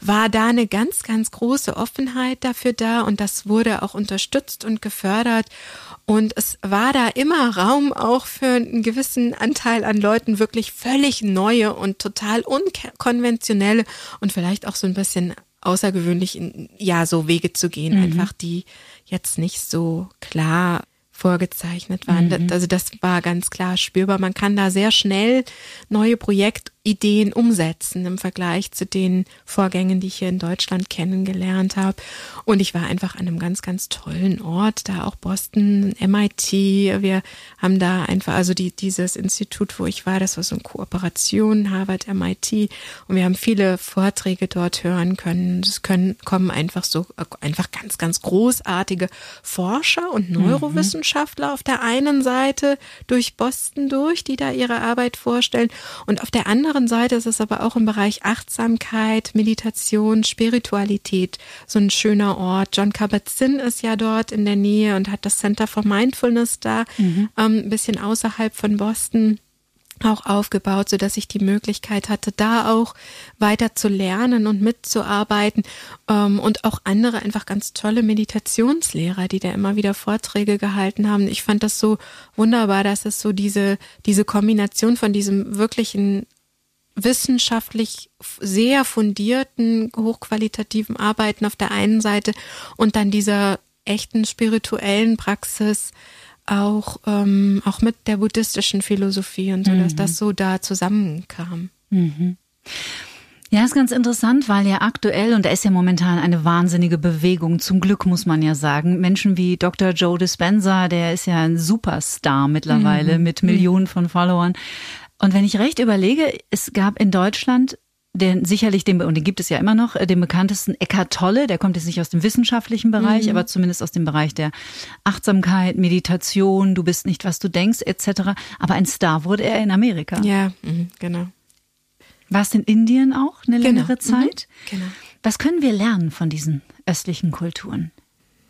war da eine ganz, ganz große Offenheit dafür da und das wurde auch unterstützt und gefördert. Und es war da immer Raum auch für einen gewissen Anteil an Leuten wirklich völlig neue und total unkonventionelle und vielleicht auch so ein bisschen außergewöhnlich, in, ja, so Wege zu gehen, mhm. einfach die jetzt nicht so klar vorgezeichnet waren. Mhm. Also das war ganz klar spürbar. Man kann da sehr schnell neue Projektideen umsetzen im Vergleich zu den Vorgängen, die ich hier in Deutschland kennengelernt habe. Und ich war einfach an einem ganz, ganz tollen Ort, da auch Boston, MIT. Wir haben da einfach, also die, dieses Institut, wo ich war, das war so eine Kooperation, Harvard, MIT. Und wir haben viele Vorträge dort hören können. Es können, kommen einfach so, einfach ganz, ganz großartige Forscher und mhm. Wissenschaftler auf der einen Seite durch Boston durch, die da ihre Arbeit vorstellen. Und auf der anderen Seite ist es aber auch im Bereich Achtsamkeit, Meditation, Spiritualität so ein schöner Ort. John Kabat-Zinn ist ja dort in der Nähe und hat das Center for Mindfulness da, mhm. ähm, ein bisschen außerhalb von Boston auch aufgebaut, so dass ich die Möglichkeit hatte, da auch weiter zu lernen und mitzuarbeiten ähm, und auch andere einfach ganz tolle Meditationslehrer, die da immer wieder Vorträge gehalten haben. Ich fand das so wunderbar, dass es so diese diese Kombination von diesem wirklichen wissenschaftlich sehr fundierten, hochqualitativen Arbeiten auf der einen Seite und dann dieser echten spirituellen Praxis auch, ähm, auch mit der buddhistischen Philosophie und so, mhm. dass das so da zusammenkam. Mhm. Ja, ist ganz interessant, weil ja aktuell, und da ist ja momentan eine wahnsinnige Bewegung, zum Glück muss man ja sagen, Menschen wie Dr. Joe Dispenza, der ist ja ein Superstar mittlerweile mhm. mit Millionen von Followern. Und wenn ich recht überlege, es gab in Deutschland den sicherlich den, und den gibt es ja immer noch, äh, den bekanntesten Eckhart Tolle, der kommt jetzt nicht aus dem wissenschaftlichen Bereich, mhm. aber zumindest aus dem Bereich der Achtsamkeit, Meditation, du bist nicht, was du denkst, etc. Aber ein Star wurde er in Amerika. Ja, mhm, genau. Warst in Indien auch eine genau. längere mhm, Zeit? Mhm, genau. Was können wir lernen von diesen östlichen Kulturen?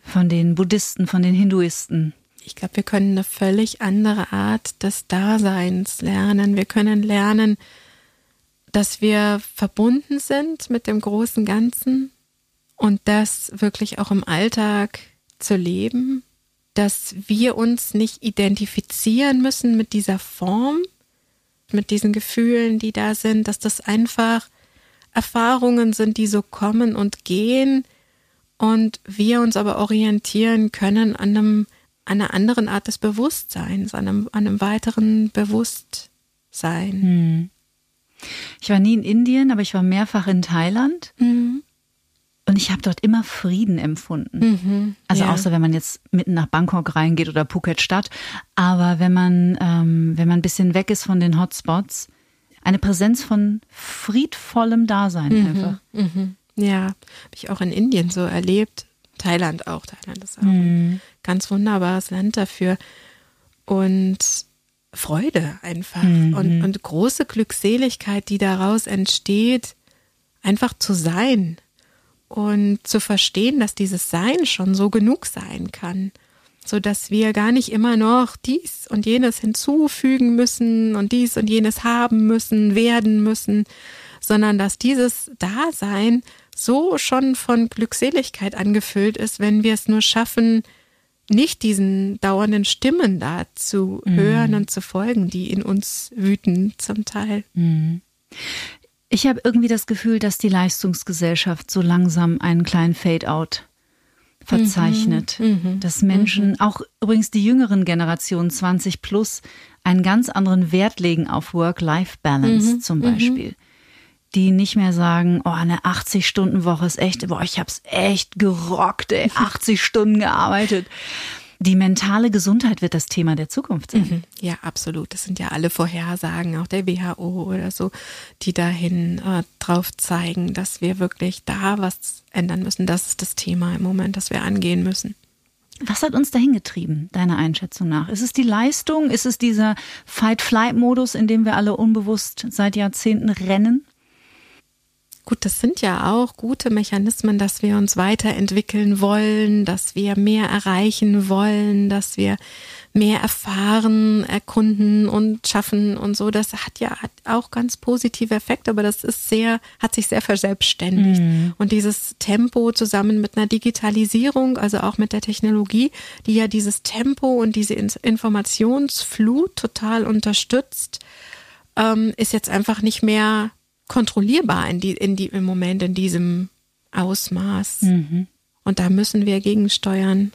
Von den Buddhisten, von den Hinduisten? Ich glaube, wir können eine völlig andere Art des Daseins lernen. Wir können lernen, dass wir verbunden sind mit dem großen Ganzen und das wirklich auch im Alltag zu leben, dass wir uns nicht identifizieren müssen mit dieser Form, mit diesen Gefühlen, die da sind, dass das einfach Erfahrungen sind, die so kommen und gehen und wir uns aber orientieren können an einem an einer anderen Art des Bewusstseins, an einem, an einem weiteren Bewusstsein. Hm. Ich war nie in Indien, aber ich war mehrfach in Thailand. Mhm. Und ich habe dort immer Frieden empfunden. Mhm. Also ja. außer wenn man jetzt mitten nach Bangkok reingeht oder Phuket Stadt. Aber wenn man, ähm, wenn man ein bisschen weg ist von den Hotspots, eine Präsenz von friedvollem Dasein Mhm. einfach. Mhm. Ja, habe ich auch in Indien so erlebt. Thailand auch. Thailand ist auch Mhm. ein ganz wunderbares Land dafür. Und Freude einfach Mhm. und, und große Glückseligkeit, die daraus entsteht, einfach zu sein und zu verstehen, dass dieses Sein schon so genug sein kann, so dass wir gar nicht immer noch dies und jenes hinzufügen müssen und dies und jenes haben müssen, werden müssen, sondern dass dieses Dasein so schon von Glückseligkeit angefüllt ist, wenn wir es nur schaffen, nicht diesen dauernden Stimmen da zu hören und zu folgen, die in uns wüten zum Teil. Ich habe irgendwie das Gefühl, dass die Leistungsgesellschaft so langsam einen kleinen Fade-out verzeichnet. Dass Menschen, auch übrigens die jüngeren Generationen 20 plus, einen ganz anderen Wert legen auf Work-Life-Balance zum Beispiel. Die nicht mehr sagen, oh, eine 80-Stunden-Woche ist echt, boah, ich hab's echt gerockt, ey, 80 Stunden gearbeitet. Die mentale Gesundheit wird das Thema der Zukunft sein. Ja, absolut. Das sind ja alle Vorhersagen, auch der WHO oder so, die dahin äh, drauf zeigen, dass wir wirklich da was ändern müssen. Das ist das Thema im Moment, das wir angehen müssen. Was hat uns dahin getrieben, deiner Einschätzung nach? Ist es die Leistung? Ist es dieser Fight-Flight-Modus, in dem wir alle unbewusst seit Jahrzehnten rennen? Gut, das sind ja auch gute Mechanismen, dass wir uns weiterentwickeln wollen, dass wir mehr erreichen wollen, dass wir mehr erfahren, erkunden und schaffen und so. Das hat ja auch ganz positive Effekte, aber das ist sehr, hat sich sehr verselbstständigt. Und dieses Tempo zusammen mit einer Digitalisierung, also auch mit der Technologie, die ja dieses Tempo und diese In- Informationsflut total unterstützt, ähm, ist jetzt einfach nicht mehr kontrollierbar in die, in die, im Moment in diesem Ausmaß. Und da müssen wir gegensteuern.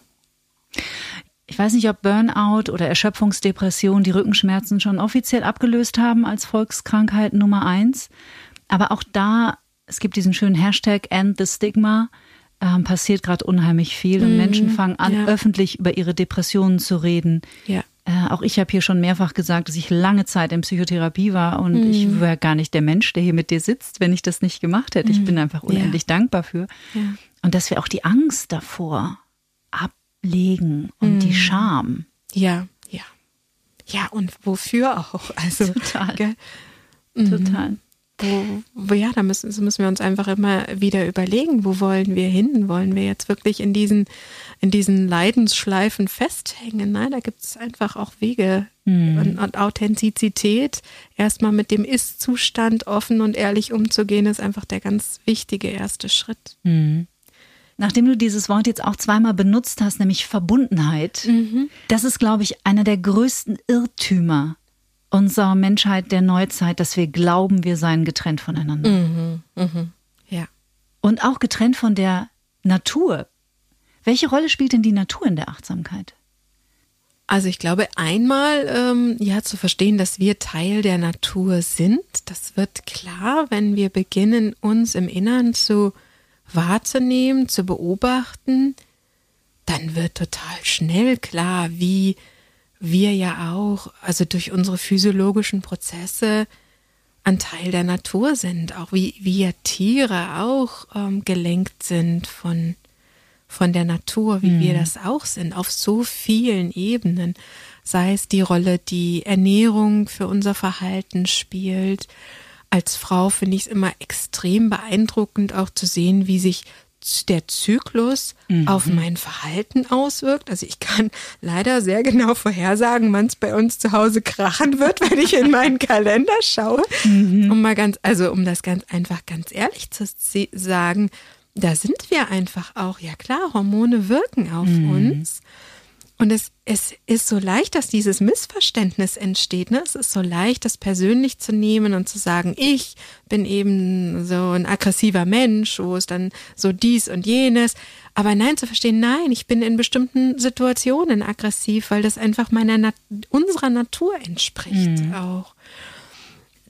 Ich weiß nicht, ob Burnout oder Erschöpfungsdepression die Rückenschmerzen schon offiziell abgelöst haben als Volkskrankheit Nummer eins. Aber auch da, es gibt diesen schönen Hashtag End the Stigma, ähm, passiert gerade unheimlich viel und Menschen fangen an, ja. öffentlich über ihre Depressionen zu reden. Ja. Äh, auch ich habe hier schon mehrfach gesagt, dass ich lange Zeit in Psychotherapie war und ich wäre gar nicht der Mensch, der hier mit dir sitzt, wenn ich das nicht gemacht hätte. Ich bin einfach unendlich dankbar für. Ja. Und dass wir auch die Angst davor ablegen und die Scham. Ja, ja. Ja, und wofür auch? Also, Total. Gell? Total. Wo, wo, ja, da müssen, das müssen wir uns einfach immer wieder überlegen, wo wollen wir hin? Wollen wir jetzt wirklich in diesen, in diesen Leidensschleifen festhängen? Nein, da gibt es einfach auch Wege und, und Authentizität. Erstmal mit dem Ist-Zustand offen und ehrlich umzugehen, ist einfach der ganz wichtige erste Schritt. Nachdem du dieses Wort jetzt auch zweimal benutzt hast, nämlich Verbundenheit, das ist, glaube ich, einer der größten Irrtümer unserer Menschheit der Neuzeit, dass wir glauben, wir seien getrennt voneinander. Ja. Und auch getrennt von der Natur. Welche Rolle spielt denn die Natur in der Achtsamkeit? Also ich glaube, einmal ähm, ja zu verstehen, dass wir Teil der Natur sind. Das wird klar, wenn wir beginnen, uns im Innern zu wahrzunehmen, zu beobachten. Dann wird total schnell klar, wie wir ja auch, also durch unsere physiologischen Prozesse, ein Teil der Natur sind, auch wie wir Tiere auch ähm, gelenkt sind von von der Natur, wie wir das auch sind, auf so vielen Ebenen. Sei es die Rolle, die Ernährung für unser Verhalten spielt. Als Frau finde ich es immer extrem beeindruckend, auch zu sehen, wie sich der Zyklus auf mein Verhalten auswirkt. Also ich kann leider sehr genau vorhersagen, wann es bei uns zu Hause krachen wird, wenn ich in meinen Kalender schaue. Um mal ganz, also um das ganz einfach ganz ehrlich zu sagen, da sind wir einfach auch, ja klar, Hormone wirken auf uns. Und es, es ist so leicht, dass dieses Missverständnis entsteht. Ne? Es ist so leicht, das persönlich zu nehmen und zu sagen, ich bin eben so ein aggressiver Mensch, wo es dann so dies und jenes. Aber nein, zu verstehen, nein, ich bin in bestimmten Situationen aggressiv, weil das einfach meiner Nat unserer Natur entspricht auch.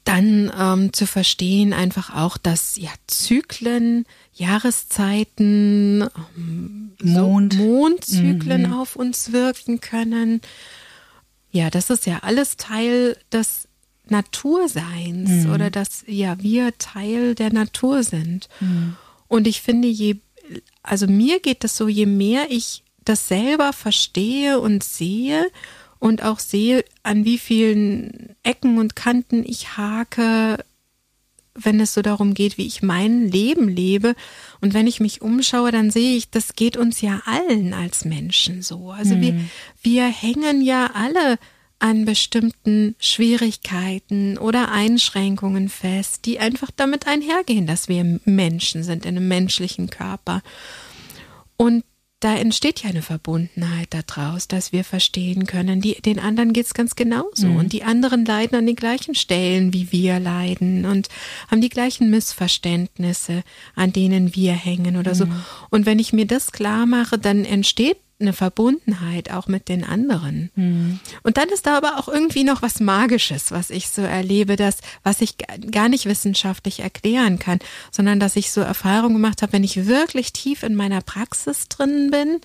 Dann ähm, zu verstehen einfach auch, dass ja Zyklen, Jahreszeiten, ähm, Mond. so Mondzyklen mhm. auf uns wirken können. Ja, das ist ja alles Teil des Naturseins mhm. oder dass ja wir Teil der Natur sind. Mhm. Und ich finde, je, also mir geht das so, je mehr ich das selber verstehe und sehe und auch sehe, an wie vielen Ecken und Kanten ich hake, wenn es so darum geht, wie ich mein Leben lebe. Und wenn ich mich umschaue, dann sehe ich, das geht uns ja allen als Menschen so. Also mhm. wir, wir hängen ja alle an bestimmten Schwierigkeiten oder Einschränkungen fest, die einfach damit einhergehen, dass wir Menschen sind in einem menschlichen Körper. Und da entsteht ja eine Verbundenheit daraus, dass wir verstehen können, die, den anderen geht's ganz genauso. Mhm. Und die anderen leiden an den gleichen Stellen, wie wir leiden und haben die gleichen Missverständnisse, an denen wir hängen oder mhm. so. Und wenn ich mir das klar mache, dann entsteht eine Verbundenheit auch mit den anderen. Mhm. Und dann ist da aber auch irgendwie noch was Magisches, was ich so erlebe, das, was ich gar nicht wissenschaftlich erklären kann, sondern dass ich so Erfahrungen gemacht habe, wenn ich wirklich tief in meiner Praxis drin bin,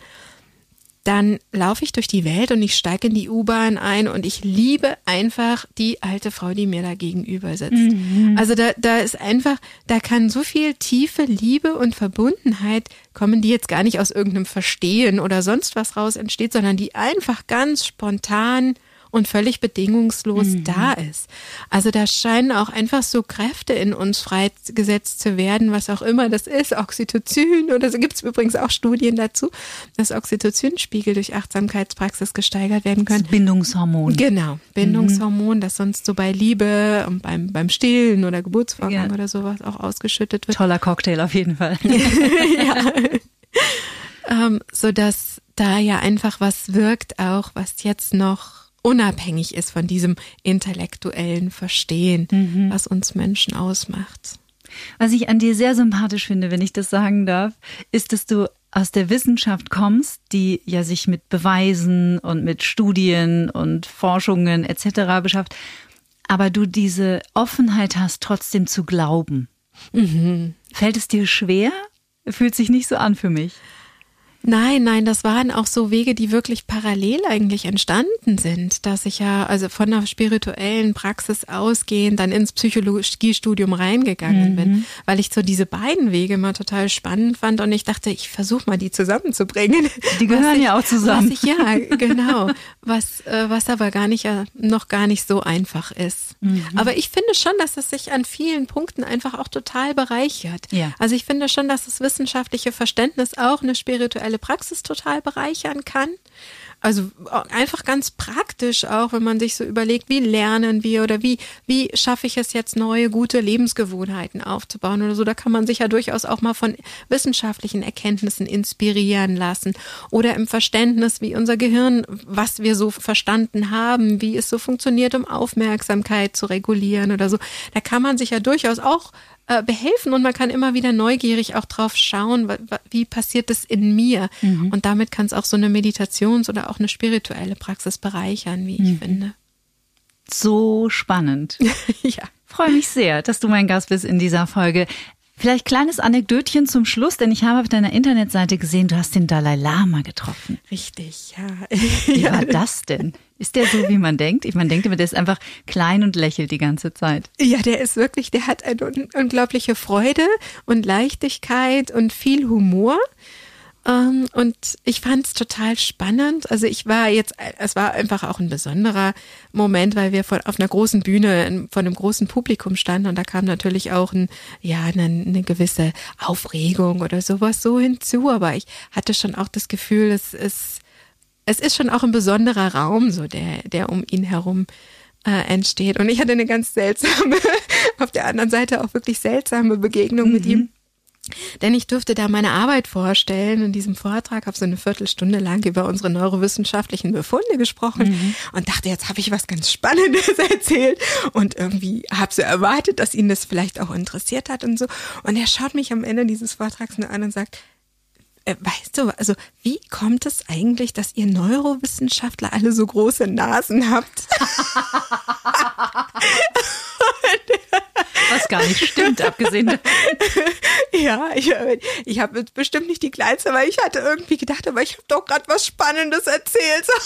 dann laufe ich durch die Welt und ich steige in die U-Bahn ein und ich liebe einfach die alte Frau, die mir da gegenüber sitzt. Mhm. Also da, da ist einfach, da kann so viel tiefe Liebe und Verbundenheit kommen, die jetzt gar nicht aus irgendeinem Verstehen oder sonst was raus entsteht, sondern die einfach ganz spontan und völlig bedingungslos mhm. da ist. Also da scheinen auch einfach so Kräfte in uns freigesetzt zu werden, was auch immer das ist, Oxytocin oder so gibt es übrigens auch Studien dazu, dass Oxytocinspiegel durch Achtsamkeitspraxis gesteigert werden können. Das Bindungshormon. Genau, Bindungshormon, mhm. das sonst so bei Liebe und beim, beim Stillen oder Geburtsvorgang ja. oder sowas auch ausgeschüttet wird. Toller Cocktail auf jeden Fall. ja. ähm, so dass da ja einfach was wirkt auch, was jetzt noch unabhängig ist von diesem intellektuellen Verstehen, mhm. was uns Menschen ausmacht. Was ich an dir sehr sympathisch finde, wenn ich das sagen darf, ist, dass du aus der Wissenschaft kommst, die ja sich mit Beweisen und mit Studien und Forschungen etc. beschafft, aber du diese Offenheit hast, trotzdem zu glauben. Mhm. Fällt es dir schwer? Fühlt sich nicht so an für mich. Nein, nein, das waren auch so Wege, die wirklich parallel eigentlich entstanden sind, dass ich ja also von einer spirituellen Praxis ausgehend dann ins Psychologiestudium reingegangen mhm. bin, weil ich so diese beiden Wege mal total spannend fand und ich dachte, ich versuche mal die zusammenzubringen. Die gehören ich, ja auch zusammen. Ich, ja, genau. Was, äh, was aber gar nicht, äh, noch gar nicht so einfach ist. Mhm. Aber ich finde schon, dass es sich an vielen Punkten einfach auch total bereichert. Ja. Also ich finde schon, dass das wissenschaftliche Verständnis auch eine spirituelle spirituelle Praxis total bereichern kann. Also einfach ganz praktisch auch, wenn man sich so überlegt, wie lernen wir oder wie, wie schaffe ich es jetzt, neue, gute Lebensgewohnheiten aufzubauen oder so. Da kann man sich ja durchaus auch mal von wissenschaftlichen Erkenntnissen inspirieren lassen oder im Verständnis, wie unser Gehirn, was wir so verstanden haben, wie es so funktioniert, um Aufmerksamkeit zu regulieren oder so. Da kann man sich ja durchaus auch äh, behelfen und man kann immer wieder neugierig auch drauf schauen, wie passiert es in mir. Mhm. Und damit kann es auch so eine Meditations- oder auch eine spirituelle Praxis bereichern, wie ich mhm. finde. So spannend. ja. Freue mich sehr, dass du mein Gast bist in dieser Folge. Vielleicht kleines Anekdötchen zum Schluss, denn ich habe auf deiner Internetseite gesehen, du hast den Dalai Lama getroffen. Richtig, ja. Wie war das denn? Ist der so, wie man denkt? Ich man denkt immer, der ist einfach klein und lächelt die ganze Zeit. Ja, der ist wirklich, der hat eine unglaubliche Freude und Leichtigkeit und viel Humor. Ähm, und ich fand es total spannend. Also ich war jetzt, es war einfach auch ein besonderer Moment, weil wir von, auf einer großen Bühne von einem großen Publikum standen und da kam natürlich auch ein, ja, eine, eine gewisse Aufregung oder sowas so hinzu. Aber ich hatte schon auch das Gefühl, es ist, es ist schon auch ein besonderer Raum, so der, der um ihn herum äh, entsteht. Und ich hatte eine ganz seltsame, auf der anderen Seite auch wirklich seltsame Begegnung mhm. mit ihm denn ich durfte da meine Arbeit vorstellen in diesem Vortrag, habe so eine Viertelstunde lang über unsere neurowissenschaftlichen Befunde gesprochen mhm. und dachte, jetzt habe ich was ganz Spannendes erzählt und irgendwie habe so erwartet, dass ihn das vielleicht auch interessiert hat und so. Und er schaut mich am Ende dieses Vortrags nur an und sagt, äh, weißt du, also wie kommt es eigentlich, dass ihr Neurowissenschaftler alle so große Nasen habt? gar nicht stimmt, abgesehen davon. Ja, ich, ich habe bestimmt nicht die kleinste, aber ich hatte irgendwie gedacht, aber ich habe doch gerade was Spannendes erzählt.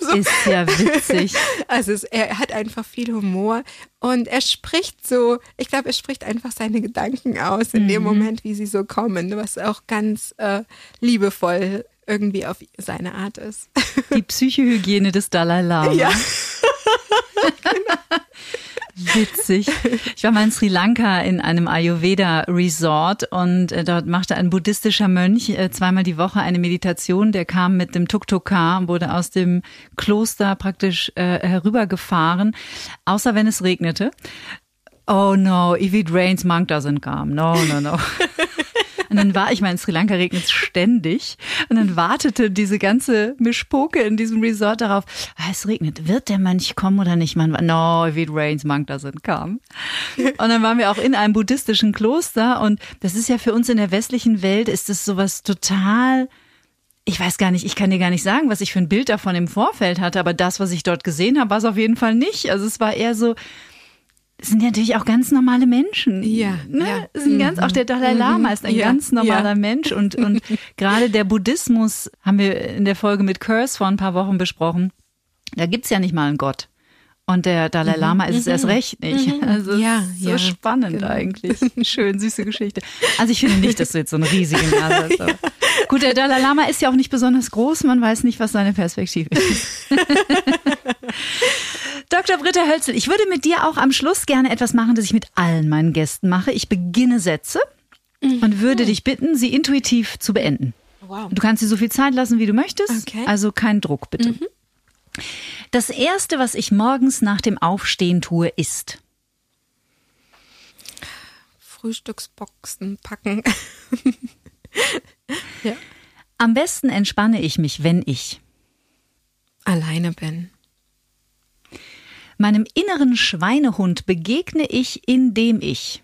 Also, ist ja witzig. Also es, er hat einfach viel Humor und er spricht so, ich glaube, er spricht einfach seine Gedanken aus in mhm. dem Moment, wie sie so kommen, was auch ganz äh, liebevoll irgendwie auf seine Art ist. Die Psychohygiene des Dalai Lama. Ja. Witzig. Ich war mal in Sri Lanka in einem Ayurveda Resort und äh, dort machte ein buddhistischer Mönch äh, zweimal die Woche eine Meditation. Der kam mit dem Tuk-Tuk-Car und wurde aus dem Kloster praktisch äh, herübergefahren, außer wenn es regnete. Oh no, if it rains, monk doesn't come. No, no, no. Und dann war ich mal in Sri Lanka regnet es ständig. Und dann wartete diese ganze Mischpoke in diesem Resort darauf, ah, es regnet, wird der Mönch kommen oder nicht? Man war, no, if it rains, monk doesn't come. Und dann waren wir auch in einem buddhistischen Kloster und das ist ja für uns in der westlichen Welt, ist das sowas total ich weiß gar nicht, ich kann dir gar nicht sagen, was ich für ein Bild davon im Vorfeld hatte, aber das, was ich dort gesehen habe, war es auf jeden Fall nicht. Also es war eher so, sind ja natürlich auch ganz normale Menschen. Ja. Ne? ja. Sind ganz, auch der Dalai Lama ist ein ja, ganz normaler ja. Mensch und, und gerade der Buddhismus haben wir in der Folge mit Curse vor ein paar Wochen besprochen. Da gibt's ja nicht mal einen Gott. Und der Dalai mhm. Lama ist es erst mhm. recht nicht. Mhm. Also ja, so ja, spannend genau. eigentlich. Schön, süße Geschichte. Also ich finde nicht, dass du jetzt so einen riesigen Nase hast. Aber. Gut, der Dalai Lama ist ja auch nicht besonders groß. Man weiß nicht, was seine Perspektive ist. Dr. Britta Hölzel, ich würde mit dir auch am Schluss gerne etwas machen, das ich mit allen meinen Gästen mache. Ich beginne Sätze mhm. und würde dich bitten, sie intuitiv zu beenden. Wow. Du kannst dir so viel Zeit lassen, wie du möchtest. Okay. Also kein Druck, bitte. Mhm. Das erste, was ich morgens nach dem Aufstehen tue, ist Frühstücksboxen packen. ja. Am besten entspanne ich mich, wenn ich alleine bin. Meinem inneren Schweinehund begegne ich, indem ich.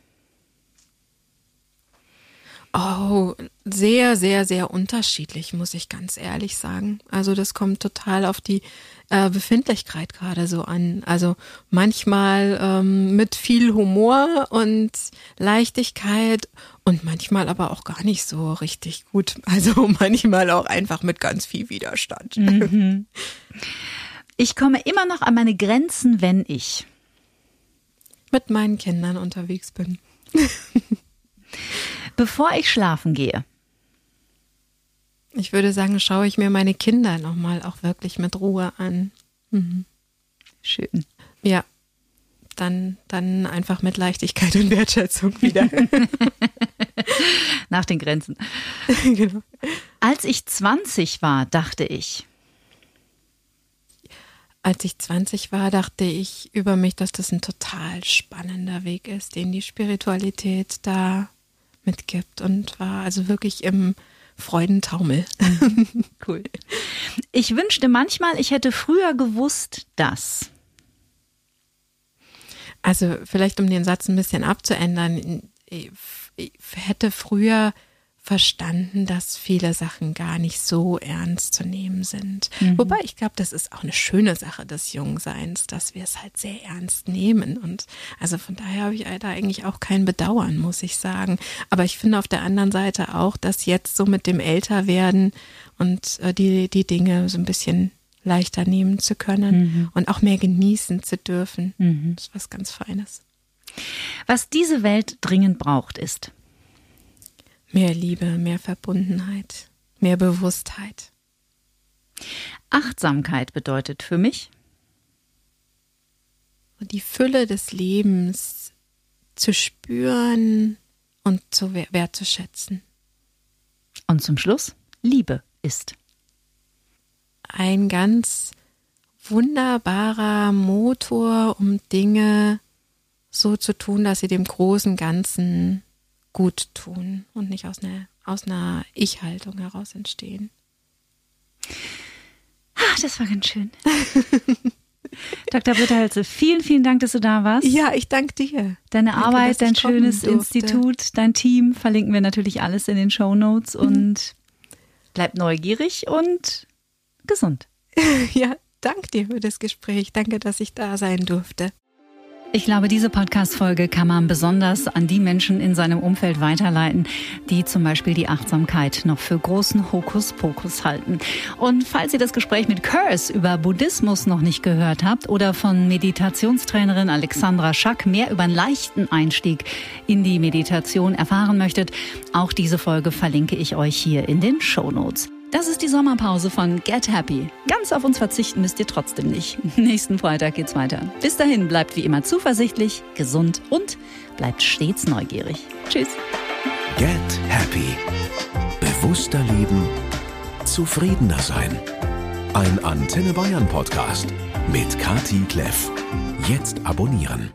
Oh, sehr, sehr, sehr unterschiedlich, muss ich ganz ehrlich sagen. Also das kommt total auf die äh, Befindlichkeit gerade so an. Also manchmal ähm, mit viel Humor und Leichtigkeit und manchmal aber auch gar nicht so richtig gut. Also manchmal auch einfach mit ganz viel Widerstand. Mhm. Ich komme immer noch an meine Grenzen, wenn ich mit meinen Kindern unterwegs bin. Bevor ich schlafen gehe. Ich würde sagen, schaue ich mir meine Kinder nochmal auch wirklich mit Ruhe an. Mhm. Schön. Ja, dann, dann einfach mit Leichtigkeit und Wertschätzung wieder. Nach den Grenzen. genau. Als ich 20 war, dachte ich, als ich 20 war, dachte ich über mich, dass das ein total spannender Weg ist, den die Spiritualität da mitgibt und war also wirklich im Freudentaumel. cool. Ich wünschte manchmal, ich hätte früher gewusst, dass. Also vielleicht um den Satz ein bisschen abzuändern, ich hätte früher verstanden, dass viele Sachen gar nicht so ernst zu nehmen sind. Mhm. Wobei ich glaube, das ist auch eine schöne Sache des Jungseins, dass wir es halt sehr ernst nehmen. Und also von daher habe ich da eigentlich auch kein Bedauern, muss ich sagen. Aber ich finde auf der anderen Seite auch, dass jetzt so mit dem Älterwerden und äh, die, die Dinge so ein bisschen leichter nehmen zu können mhm. und auch mehr genießen zu dürfen. Mhm. Das ist was ganz Feines. Was diese Welt dringend braucht, ist Mehr Liebe, mehr Verbundenheit, mehr Bewusstheit. Achtsamkeit bedeutet für mich, die Fülle des Lebens zu spüren und zu wertzuschätzen. Und zum Schluss, Liebe ist. Ein ganz wunderbarer Motor, um Dinge so zu tun, dass sie dem großen Ganzen gut tun und nicht aus einer, aus einer Ich-Haltung heraus entstehen. Ach, das war ganz schön. Dr. Bitterhalze, vielen, vielen Dank, dass du da warst. Ja, ich danke dir. Deine danke, Arbeit, dein schönes Institut, dein Team verlinken wir natürlich alles in den Show Notes mhm. und bleib neugierig und gesund. Ja, danke dir für das Gespräch. Danke, dass ich da sein durfte. Ich glaube, diese Podcast-Folge kann man besonders an die Menschen in seinem Umfeld weiterleiten, die zum Beispiel die Achtsamkeit noch für großen Hokuspokus halten. Und falls ihr das Gespräch mit Curse über Buddhismus noch nicht gehört habt oder von Meditationstrainerin Alexandra Schack mehr über einen leichten Einstieg in die Meditation erfahren möchtet, auch diese Folge verlinke ich euch hier in den Show Notes. Das ist die Sommerpause von Get Happy. Ganz auf uns verzichten müsst ihr trotzdem nicht. Nächsten Freitag geht's weiter. Bis dahin bleibt wie immer zuversichtlich, gesund und bleibt stets neugierig. Tschüss. Get Happy. Bewusster leben, zufriedener sein. Ein Antenne Bayern Podcast mit Kati Kleff. Jetzt abonnieren.